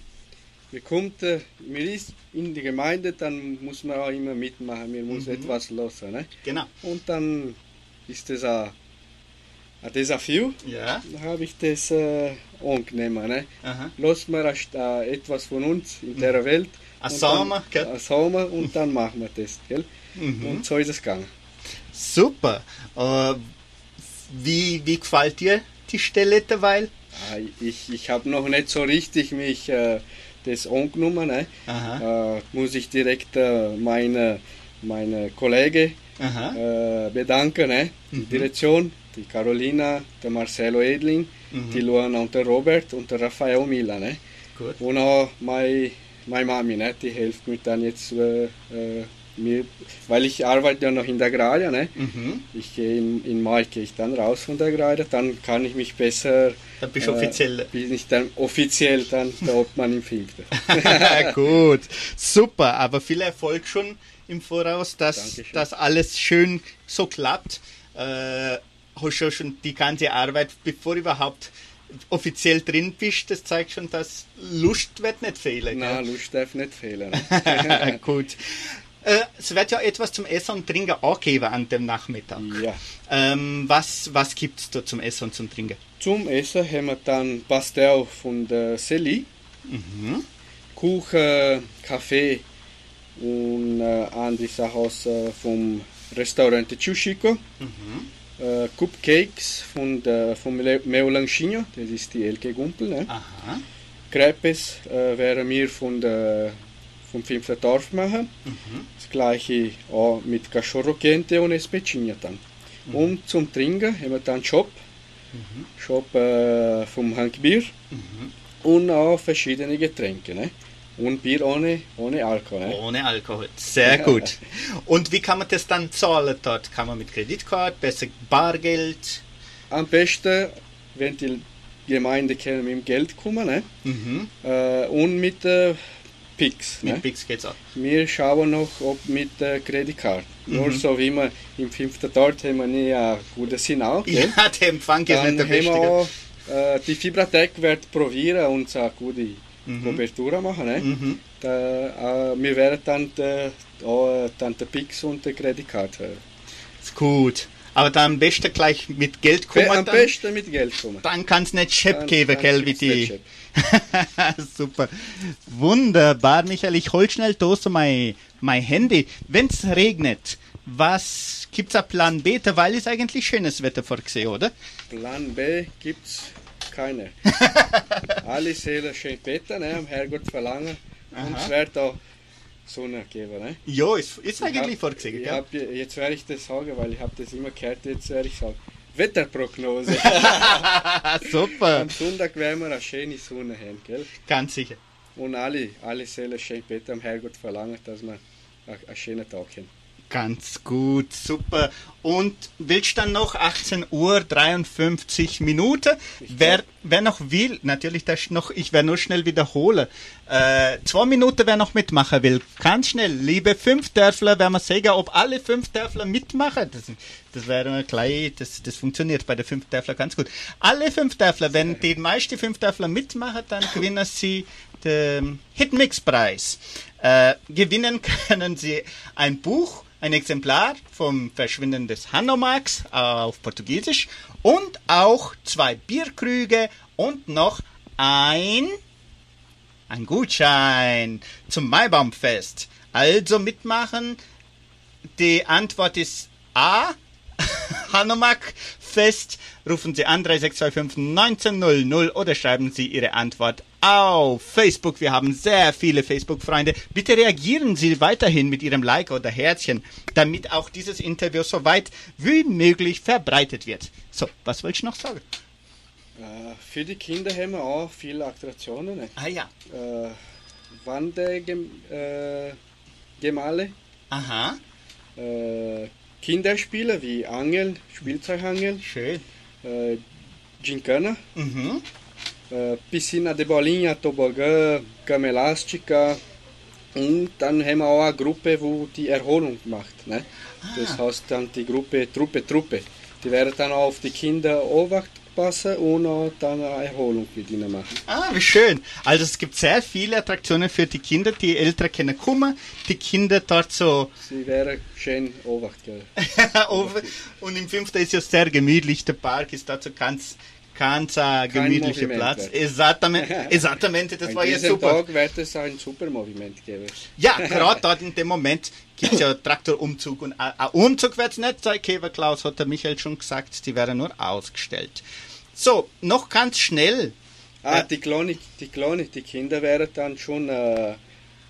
mir kommt, äh, mir ist in die Gemeinde, dann muss man auch immer mitmachen, mir muss Mhm. etwas lassen. Ne? Genau. Und dann ist das ein, ein Desafio, Ja. dann habe ich das äh, angenommen. Ne? Aha. Lass äh, etwas von uns in der Welt Ein Sommer, gell? Ein Sommer und dann machen wir das, gell? Mhm. Und so ist es gegangen. Super. Äh, wie, wie gefällt dir die Stelle derweil? Ah, Ich, ich habe noch nicht so richtig mich äh, das angenommen. Ne? Äh, muss ich direkt äh, meine, meine Kollegen äh, bedanken. Ne? Die Mhm. Direktion, die Carolina, der Marcelo Edling, Mhm. die Luana und der Robert und der Rafael Mila. Ne? Gut. Und auch meine, meine Mami, ne? die hilft mir dann jetzt, äh, äh, mir, weil ich arbeite ja noch in der Agraria. Ne? Mhm. Ich gehe in, in Mai gehe ich dann raus von der Agraria, dann kann ich mich besser. Dann bist du offiziell. Bin ich dann offiziell dann der Obmann im Fünften. Gut, super, aber viel Erfolg schon im Voraus, dass Dankeschön. das alles schön so klappt. Äh, hast du schon die ganze Arbeit, bevor du überhaupt offiziell drin bist, das zeigt schon, dass Lust wird nicht fehlen. Na, gell? Lust darf nicht fehlen. Gut. Äh, es wird ja etwas zum Essen und Trinken angegeben an dem Nachmittag. Ja. Ähm, was was gibt es da zum Essen und zum Trinken? Zum Essen haben wir dann Pastel von der Celi, Mhm. Kuchen, Kaffee und äh, andere Sachen aus, äh, vom Restaurant Chuchico. Mhm. Äh, Cupcakes von der, vom Le- Meulanchinho, das ist die Elke Gumpel. Ne? Aha. Crepes äh, werden wir von der, vom fünften Dorf machen. Mhm. Das gleiche auch mit Cachorro Quente und Especcinha dann. Mhm. Und zum Trinken haben wir dann Shop. Shop äh, vom Hank Bier. Mhm. Und auch verschiedene Getränke. Ne? Und Bier ohne, ohne Alkohol. Ne? Ohne Alkohol. Sehr gut. Und wie kann man das dann zahlen dort? Kann man mit Kreditkarte, besser Bargeld? Am besten, wenn die Gemeinde können mit dem Geld kommen. Ne? Mhm. Äh, und mit äh, Pix. Mit ne? Pix geht's auch. Wir schauen noch, ob mit äh, Kreditkarte. Nur Mhm. so wie wir im fünften Dort haben wir nie einen guten Sinn auch. gell? Ja, der Empfang ist Dann nicht der beste. auch, äh, die Fibratec wird probieren und eine gute Mhm. Kobertura machen. Ne? Mhm. Da, äh, wir werden dann, de, auch, dann der Pix und die Kreditkarte. äh, Ist gut. Aber dann am besten gleich mit Geld kommen. Am dann, besten mit Geld kommen. dann kann es nicht Schepp geben, gell, wie die. Super. Wunderbar, Michael. Ich hol schnell da so mein, mein Handy. Wenn es regnet, was gibt's ein Plan B? Weil ist eigentlich schönes Wetter vorgesehen, oder? Plan B gibt's keine. Alle Seelen schön Wetter, ne? am Herrgott verlangen. Und es wird auch Sonne geben. Ne? Ja, ist, ist Ich eigentlich hab- vorgesehen, ich gell? hab, jetzt werde ich das sagen, weil ich habe das immer gehört, jetzt werde ich sagen. Wetterprognose. Super, Am Sonntag werden wir eine schöne Sonne haben, gell? ganz sicher. Und alle, alle Seelen schön Wetter am Herrgott verlangen, dass wir einen schönen Tag haben. Ganz gut, super. Und willst dann noch 18 Uhr 53 Minuten? Wer, wer noch will, natürlich das noch, ich werde nur schnell wiederholen. Äh, zwei Minuten, wer noch mitmachen will, ganz schnell. Liebe fünf Dörfler, werden wir sagen, ob alle fünf Dörfler mitmachen. Das, das wäre mal gleich, das, das funktioniert bei den fünf Dörfler ganz gut. Alle fünf Dörfler, wenn die meisten fünf Dörfler mitmachen, dann gewinnen sie den Hitmix-Preis. Äh, gewinnen können sie ein Buch, ein Exemplar vom Verschwinden des Hanomaks auf Portugiesisch und auch zwei Bierkrüge und noch ein, ein Gutschein zum Maibaumfest. Also mitmachen. Die Antwort ist A. Hanomag Fest. Rufen Sie an 3625 1900 oder schreiben Sie Ihre Antwort auf Facebook. Wir haben sehr viele Facebook-Freunde. Bitte reagieren Sie weiterhin mit Ihrem Like oder Herzchen, damit auch dieses Interview so weit wie möglich verbreitet wird. So, was willst du noch sagen? Äh, für die Kinder haben wir auch viele Attraktionen. Ne? Ah ja. Äh, Wandergemale, äh, Aha. äh, Kinderspiele wie Angeln, Spielzeugangeln, Schön. äh, Gincana, Mhm. äh, Piscina de Bolinha, Tobogã, Cama Elástica. Und dann haben wir auch eine Gruppe, wo die Erholung macht. Ne? Das heißt dann die Gruppe Truppe Truppe. Die werden dann auch auf die Kinder aufpassen und auch dann eine Erholung mit ihnen machen. Ah, wie schön. Also es gibt sehr viele Attraktionen für die Kinder, die Eltern können kommen, die Kinder dort so Sie werden schön oben. und im fünften ist ja sehr gemütlich, der Park ist dort so ganz, ganz ein gemütlicher Platz. wird. Esattamente, esattamente, das An war jetzt diesem super. Tag wird es ein super Moviment geben. Ja, gerade dort in dem Moment gibt es ja Traktorumzug und ein ein Umzug wird es nicht sein. Käfer Klaus hat der Michael schon gesagt, die werden nur ausgestellt. So, noch ganz schnell Ah, die kleinen, die kleinen, die Kinder werden dann schon äh,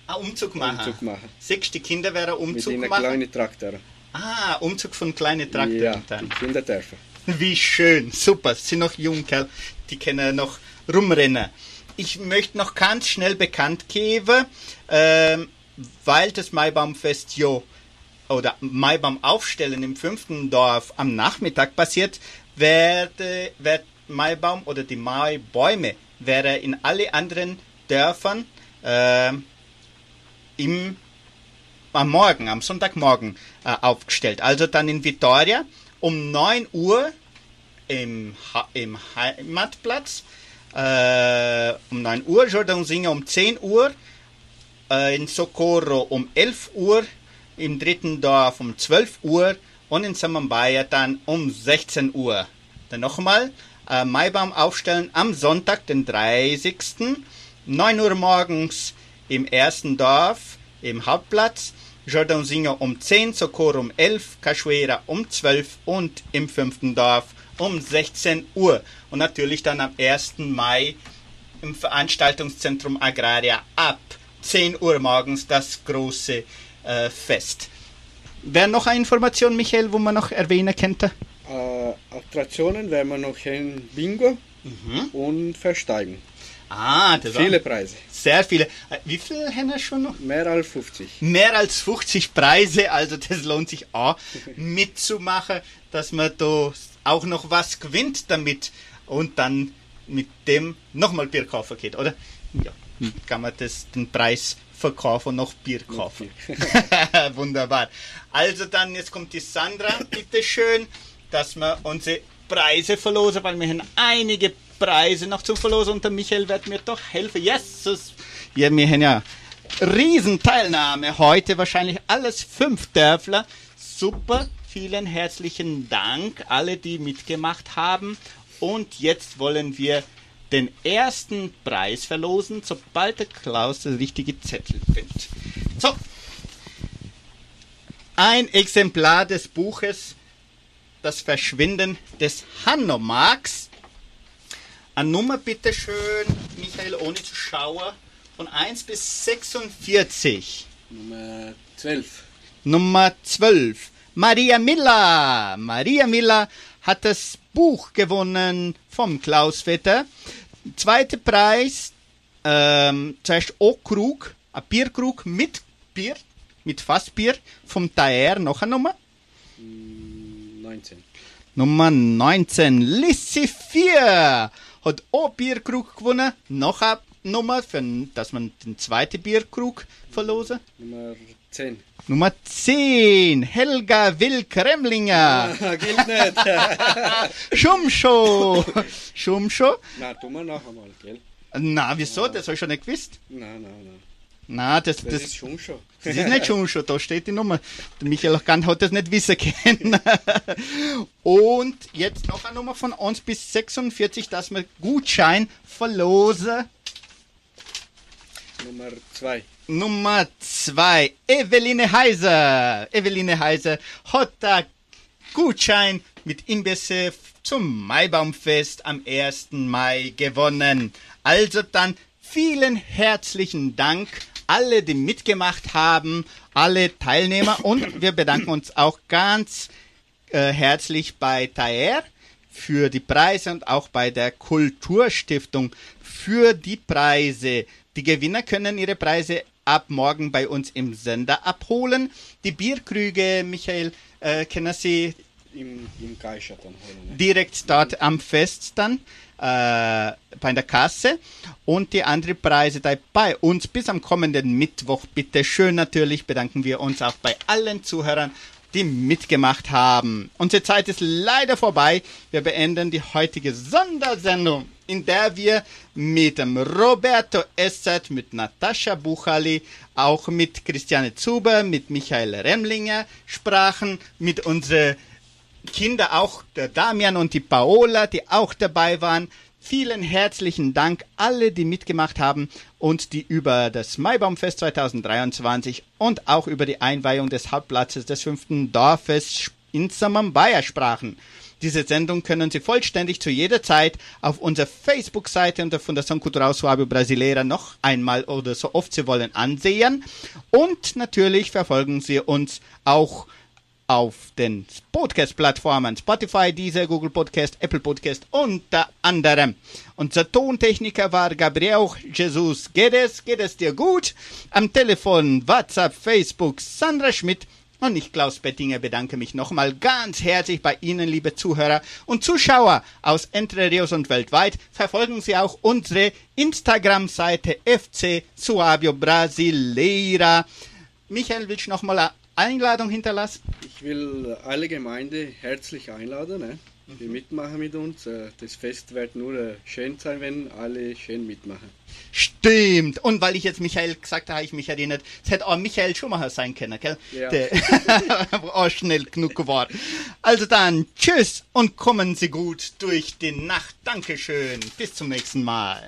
einen Umzug machen. Umzug machen. Sechs, die Kinder werden Mit Umzug ihnen machen. kleinen Traktor. Ah, Umzug von kleinen Traktoren Ja, dann. die Kinder dürfen. Wie schön, super. Sie sind noch jung, Kerl. Die können noch rumrennen. Ich möchte noch ganz schnell bekannt geben, ähm, weil das Maibaumfest ja oder Maibaum aufstellen im fünften Dorf am Nachmittag passiert, werde, wird Maibaum oder die Maibäume wäre in alle anderen Dörfern ähm, im am Morgen, am Sonntagmorgen äh, aufgestellt. Also dann in Vitoria um 9 Uhr im, im Heimatplatz, äh, um 9 Uhr, Jordan Singer um 10 Uhr, äh, in Socorro um 11 Uhr, im dritten Dorf um 12 Uhr und in Samambaya dann um 16 Uhr. Dann nochmal, äh, Maibaum aufstellen am Sonntag, den 30. 9 Uhr morgens im ersten Dorf, im Hauptplatz, Jordan Singer um 10, Socorro um 11, Cachoeira um 12 und im fünften Dorf um 16 Uhr. Und natürlich dann am 1. Mai im Veranstaltungszentrum Agraria ab 10 Uhr morgens das große äh, Fest. Wäre noch eine Information, Michael, wo man noch erwähnen könnte? Äh, Attraktionen werden wir noch in Bingo und Versteigen. Ah, das Viele Preise. Sehr viele. Äh, Wie viele haben wir schon noch? Mehr als 50. Mehr als 50 Preise, also das lohnt sich auch mitzumachen, dass man da auch noch was gewinnt damit und dann mit dem nochmal Bier kaufen geht, oder? Ja, kann man das, den Preis verkaufen und noch Bier kaufen. Wunderbar. Also dann, jetzt kommt die Sandra, bitteschön, dass wir unsere Preise verlosen, weil wir haben einige Preise noch zu verlosen und der Michael wird mir doch helfen. Jesus! Ja, wir haben ja Riesenteilnahme heute, wahrscheinlich alles fünf Dörfler. Super, vielen herzlichen Dank, alle, die mitgemacht haben. Und jetzt wollen wir den ersten Preis verlosen, sobald der Klaus das richtige Zettel findet. So, ein Exemplar des Buches Das Verschwinden des Hanomaks. Eine Nummer bitte schön, Michael, ohne zu schauen, von 1 bis 46. Nummer 12. Nummer 12. Maria Miller. Maria Miller hat das Buch gewonnen vom Klaus Vetter. Zweiter Preis, ähm, zuerst O-Krug, ein Bierkrug mit Bier, mit Fassbier vom Taer. Noch eine Nummer? 19. Nummer 19. Lissy 4 hat auch Bierkrug gewonnen. Noch eine Nummer, für, dass man den zweiten Bierkrug verlosen. Nummer 10. Nummer 10. Helga Will-Kremlinger. Ah, gilt nicht. Schumscho. Schumscho. Na, tu mal noch einmal, gell? Na, wieso? Das habe ich schon nicht gewusst. Nein, nein, nein. Na, das, Das, das, ist schon schon. das ist nicht Schumscho, da steht die Nummer. Der Michael Gant hat das nicht wissen können. Und jetzt noch eine Nummer von uns bis 46, dass wir Gutschein verlosen. Nummer 2. Nummer 2, Eveline Heiser. Eveline Heiser hat da Gutschein mit Imbisse zum Maibaumfest am 1. Mai gewonnen. Also dann vielen herzlichen Dank alle, die mitgemacht haben, alle Teilnehmer und wir bedanken uns auch ganz äh, herzlich bei Taer für die Preise und auch bei der Kulturstiftung für die Preise. Die Gewinner können ihre Preise ab morgen bei uns im Sender abholen. Die Bierkrüge, Michael, äh, können Sie Im, im dann holen. Ne? direkt dort am Fest dann äh, bei der Kasse und die anderen Preise da bei uns bis am kommenden Mittwoch. Bitte schön natürlich bedanken wir uns auch bei allen Zuhörern, die mitgemacht haben. Unsere Zeit ist leider vorbei. Wir beenden die heutige Sondersendung, in der wir mit dem Roberto Essert, mit Natascha Buchali, auch mit Christiane Zuber, mit Michael Remlinger sprachen, mit unserer Kinder, auch der Damian und die Paola, die auch dabei waren. Vielen herzlichen Dank alle, die mitgemacht haben und die über das Maibaumfest 2023 und auch über die Einweihung des Hauptplatzes des fünften Dorfes in Samambaya sprachen. Diese Sendung können Sie vollständig zu jeder Zeit auf unserer Facebook-Seite unter Fundação Cultural Suábio Brasileira noch einmal oder so oft Sie wollen ansehen. Und natürlich verfolgen Sie uns auch auf den Podcast-Plattformen Spotify, Deezer, Google Podcast, Apple Podcast unter anderem. Unser Tontechniker war Gabriel Jesus. Geht es? Geht es dir gut? Am Telefon, WhatsApp, Facebook, Sandra Schmidt. Und ich, Klaus Bettinger, bedanke mich nochmal ganz herzlich bei Ihnen, liebe Zuhörer und Zuschauer aus Entre Rios und weltweit. Verfolgen Sie auch unsere Instagram-Seite FC Suabio Brasileira. Michael, du nochmal Einladung hinterlassen? Ich will alle Gemeinde herzlich einladen, ne? die mitmachen mit uns. Äh, Das Fest wird nur äh, schön sein, wenn alle schön mitmachen. Stimmt. Und weil ich jetzt Michael gesagt habe, habe ich mich erinnert, es hätte auch Michael Schumacher sein können, gell? Ja. Der auch schnell genug geworden. Also dann, tschüss und kommen Sie gut durch die Nacht. Dankeschön. Bis zum nächsten Mal.